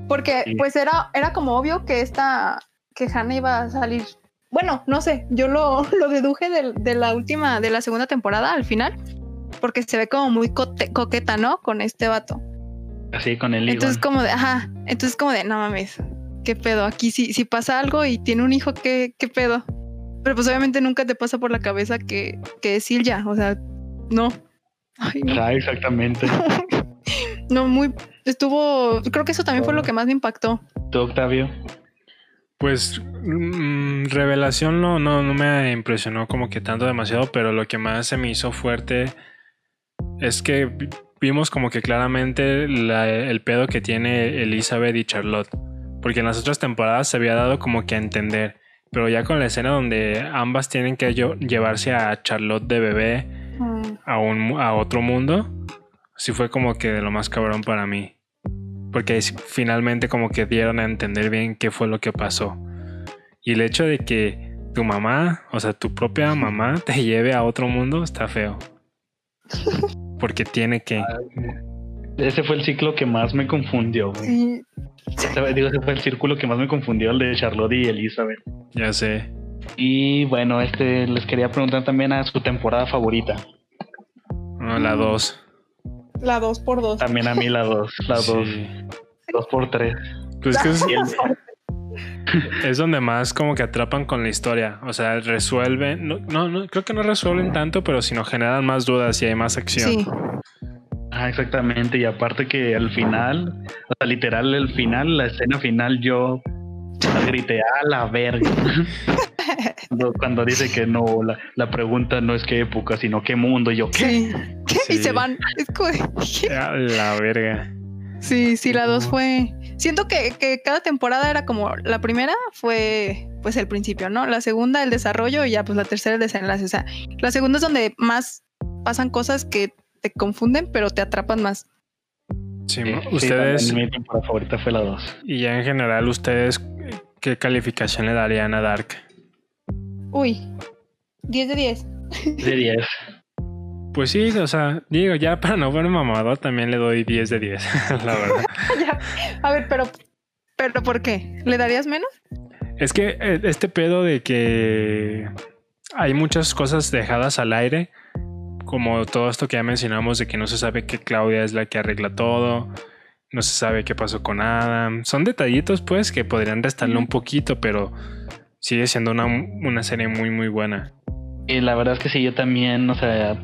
Porque pues era, era como obvio que esta, que Hannah iba a salir. Bueno, no sé, yo lo, lo deduje de, de, la última, de la segunda temporada al final, porque se ve como muy coqueta, ¿no? Con este vato. Así con el hijo. Entonces como de, ajá, entonces como de, no mames, qué pedo, aquí si, si pasa algo y tiene un hijo, ¿qué, qué pedo? Pero pues obviamente nunca te pasa por la cabeza que, que es Silja, o sea, no. Ah, exactamente. no, muy, estuvo, creo que eso también fue lo que más me impactó. ¿Tú, Octavio? Pues mm, revelación no, no, no me impresionó como que tanto demasiado, pero lo que más se me hizo fuerte es que vimos como que claramente el pedo que tiene Elizabeth y Charlotte. Porque en las otras temporadas se había dado como que a entender. Pero ya con la escena donde ambas tienen que llevarse a Charlotte de bebé a, un, a otro mundo, sí fue como que de lo más cabrón para mí. Porque finalmente como que dieron a entender bien qué fue lo que pasó. Y el hecho de que tu mamá, o sea, tu propia mamá te lleve a otro mundo está feo. porque tiene que. Ese fue el ciclo que más me confundió, Sí. Digo, ese fue el círculo que más me confundió, el de Charlotte y Elizabeth. Ya sé. Y bueno, este les quería preguntar también a su temporada favorita. la 2. La 2 por 2. También a mí la 2. La 2. 2 por 3. Pues que es donde más como que atrapan con la historia. O sea, resuelven. No, no, creo que no resuelven tanto, pero sino generan más dudas y hay más acción. Sí. Ah, exactamente. Y aparte que al final, o sea, literal, el final, la escena final, yo grité a la verga. cuando, dice que no, la, pregunta no es qué época, sino qué mundo. Y yo, ¿qué? Y se van. Es a la verga. Sí, sí, la dos fue siento que, que, cada temporada era como la primera fue pues el principio, ¿no? La segunda el desarrollo y ya pues la tercera el desenlace. O sea, la segunda es donde más pasan cosas que te confunden, pero te atrapan más. Sí, ustedes. mi temporada favorita fue la 2. Y ya en general, ¿ustedes qué calificación le darían a Dark? Uy, 10 de 10. De 10. Pues sí, o sea, digo, ya para no ver mamador también le doy 10 de 10, la verdad. A ver, pero, pero ¿por qué? ¿Le darías menos? Es que eh, este pedo de que hay muchas cosas dejadas al aire, como todo esto que ya mencionamos de que no se sabe que Claudia es la que arregla todo, no se sabe qué pasó con Adam. Son detallitos pues que podrían restarle un poquito, pero sigue siendo una, una serie muy muy buena. Y la verdad es que sí, yo también, o sea,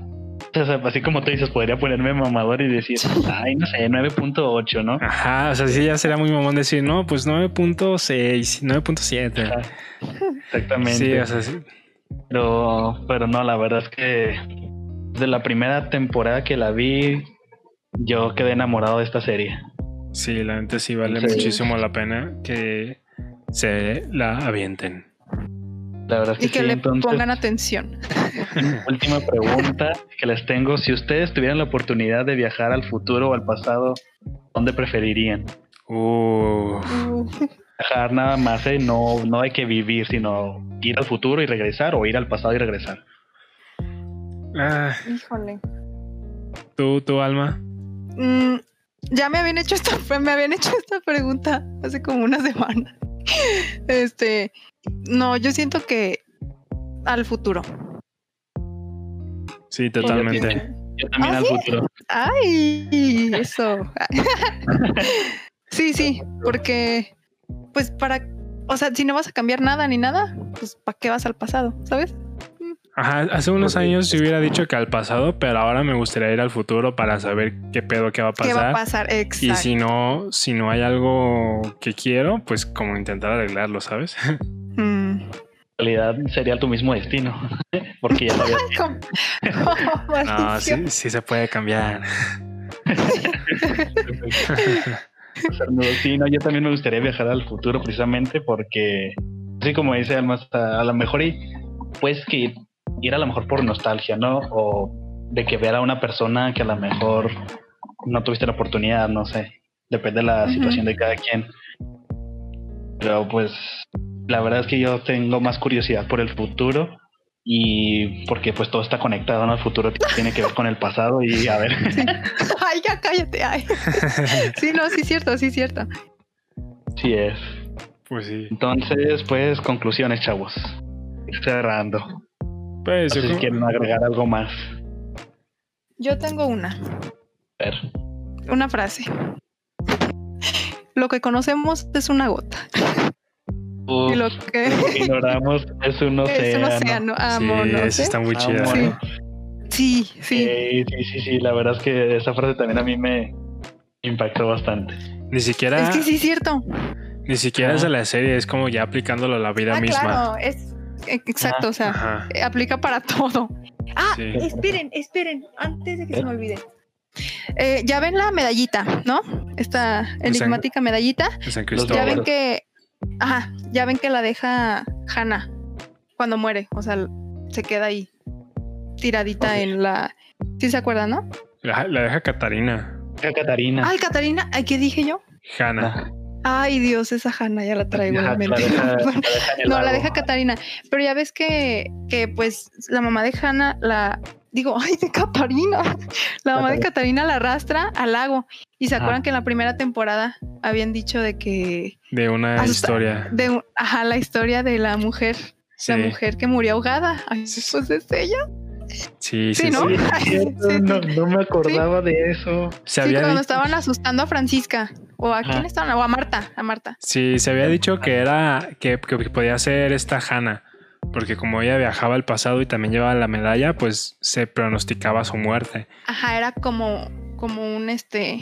o sea, así como tú dices, podría ponerme mamador y decir, ay, no sé, 9.8, ¿no? Ajá, o sea, sí, ya sería muy mamón decir, no, pues 9.6, 9.7. Exactamente. Sí, o sea, sí. Pero, pero no, la verdad es que de la primera temporada que la vi, yo quedé enamorado de esta serie. Sí, la gente sí vale muchísimo la pena que se la avienten. La verdad es que y que le pongan atención. Última pregunta que les tengo. Si ustedes tuvieran la oportunidad de viajar al futuro o al pasado, ¿dónde preferirían? Uh. Viajar nada más, ¿eh? No, no hay que vivir, sino ir al futuro y regresar o ir al pasado y regresar. Ah. Híjole. ¿Tú, tu alma? Mm, ya me habían hecho esta, me habían hecho esta pregunta hace como una semana. Este, no, yo siento que al futuro. Sí, totalmente. Yo, también ¿Ah, al futuro. Ay, eso. sí, sí, porque, pues para, o sea, si no vas a cambiar nada ni nada, pues ¿para qué vas al pasado? ¿Sabes? Ajá, hace unos años si hubiera dicho que al pasado, pero ahora me gustaría ir al futuro para saber qué pedo qué va a pasar. ¿Qué va a pasar? Exacto. Y si no, si no hay algo que quiero, pues como intentar arreglarlo, ¿sabes? Mm realidad sería tu mismo destino, porque ya sabías. no, sí, sí se puede cambiar. sí, no, yo también me gustaría viajar al futuro precisamente porque, así como dice Almas, a, lo mejor pues que ir a lo mejor por nostalgia, ¿no? O de que ver a una persona que a lo mejor no tuviste la oportunidad, no sé, depende de la situación de cada quien. Pero pues la verdad es que yo tengo más curiosidad por el futuro y porque pues todo está conectado, ¿no? El futuro tiene que ver con el pasado y a ver. Ay, ya cállate, ay. sí, no, sí es cierto, sí es cierto. Sí es. Pues sí. Entonces, pues, conclusiones, chavos. Cerrando. Pues, si quieren agregar algo más. Yo tengo una. A ver. Una frase. Lo que conocemos es una gota y lo que ignoramos es un océano. Es un océano, amo, sí, eso está muy chido. Sí, sí, sí. Sí, sí, sí, la verdad es que esa frase también a mí me impactó bastante. Ni siquiera. Es que sí, es cierto. Ni siquiera es de la serie, es como ya aplicándolo a la vida ah, misma. Claro, es exacto, o sea, aplica para todo. Ah, esperen, esperen, antes de que se me olvide. Eh, ya ven la medallita, ¿no? Esta enigmática medallita. Ya ven que Ajá, ya ven que la deja Hannah cuando muere, o sea, se queda ahí tiradita en la... ¿Sí se acuerdan, no? La, deja Catarina. Deja Catarina. Ay, Catarina, ¿qué dije yo? Hannah. Ay, Dios, esa Hannah ya la traigo en mente. no, la deja Catarina. Pero ya ves que, que pues la mamá de Hannah la, digo, ay, de Catarina. La mamá de Catarina la arrastra al lago. Y se acuerdan que en la primera temporada habían dicho de que. De una historia. De, ajá, la historia de la mujer. La mujer que murió ahogada. Ay, pues es ella. Sí, sí, ¿no? no, me acordaba de eso. Se sí, cuando estaban asustando a Francisca. O a quién estaban, o a Marta, a Marta. Sí, se había dicho que era, que, que podía ser esta Hannah porque como ella viajaba al pasado y también llevaba la medalla, pues se pronosticaba su muerte. Ajá, era como, como un este.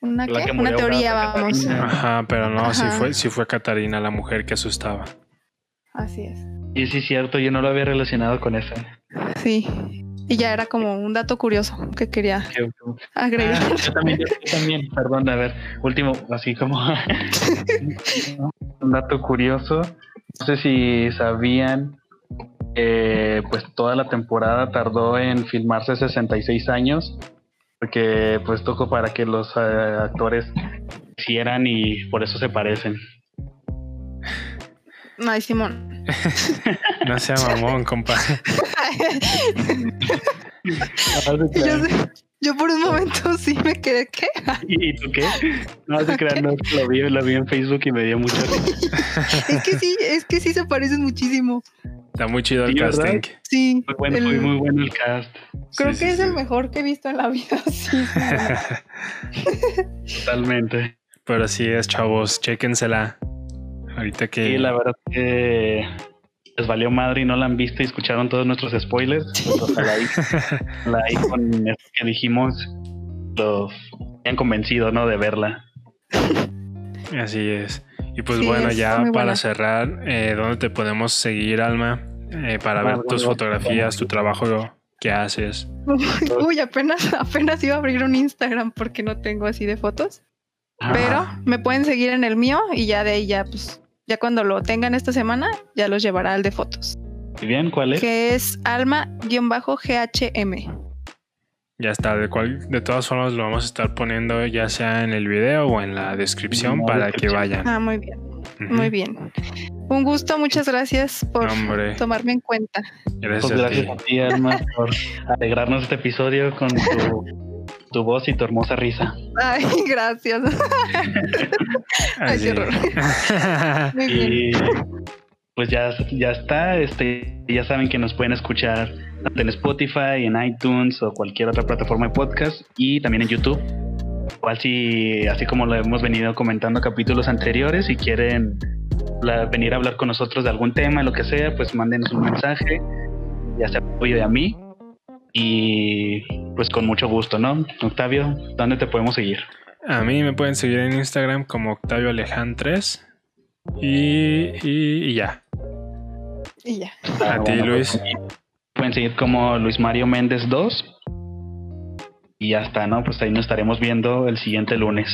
¿Una, qué? Una teoría, vamos. Ajá, pero no, sí fue, sí fue Catarina la mujer que asustaba. Así es. Y sí, es cierto, yo no lo había relacionado con eso. Sí. Y ya era como un dato curioso que quería agregar. Ah, yo, también, yo, también, perdón, a ver, último, así como un dato curioso. No sé si sabían que pues toda la temporada tardó en filmarse 66 años, porque pues tocó para que los eh, actores hicieran y por eso se parecen. Ay, Simón. no sea mamón, compadre. yo, yo, por un momento sí me quedé, ¿qué? ¿Y, tú qué? No, se crean, no, lo vi, lo vi en Facebook y me dio mucho Es que sí, es que sí se parecen muchísimo. Está muy chido el casting. Sí. Muy bueno, el, muy bueno el cast. Creo que es el mejor que he visto en la vida. Sí, Totalmente. Pero así es, chavos, chéquensela. Ahorita que. Sí, la verdad que les valió madre y no la han visto y escucharon todos nuestros spoilers. Pues ojalá con esto que dijimos los hayan convencido, ¿no? De verla. Así es. Y pues bueno, ya para cerrar, eh, ¿dónde te podemos seguir, Alma? Eh, para ver tus fotografías, tu trabajo que haces. Uy, apenas, apenas iba a abrir un Instagram porque no tengo así de fotos. Ah. Pero me pueden seguir en el mío y ya de ahí ya, pues, ya cuando lo tengan esta semana, ya los llevará al de fotos. ¿Y bien? ¿Cuál es? Que es alma-ghm. Ya está, de, cual, de todas formas lo vamos a estar poniendo ya sea en el video o en la descripción para que vayan. Ah, muy bien. Muy bien. Un gusto, muchas gracias por tomarme en cuenta. Gracias, pues gracias a ti, Alma, por alegrarnos este episodio con tu, voz y tu hermosa risa. Ay, gracias. Ay, qué horror. Muy bien. Y pues ya, ya está. Este, ya saben que nos pueden escuchar en Spotify, en iTunes o cualquier otra plataforma de podcast y también en YouTube. Igual si, así como lo hemos venido comentando capítulos anteriores, si quieren venir a hablar con nosotros de algún tema, lo que sea, pues mándenos un mensaje, ya sea apoyo de a mí y pues con mucho gusto, ¿no? Octavio, ¿dónde te podemos seguir? A mí me pueden seguir en Instagram como Octavio Alejandro 3 y, y, ya. Y ya. a ti, Luis. Pues, pueden seguir como Luis Mario Méndez 2. Y ya está, ¿no? Pues ahí nos estaremos viendo el siguiente lunes.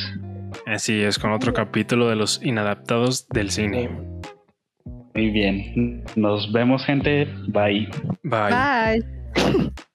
Así es, con otro capítulo de los inadaptados del cine. Muy bien. Nos vemos, gente. Bye. Bye. Bye.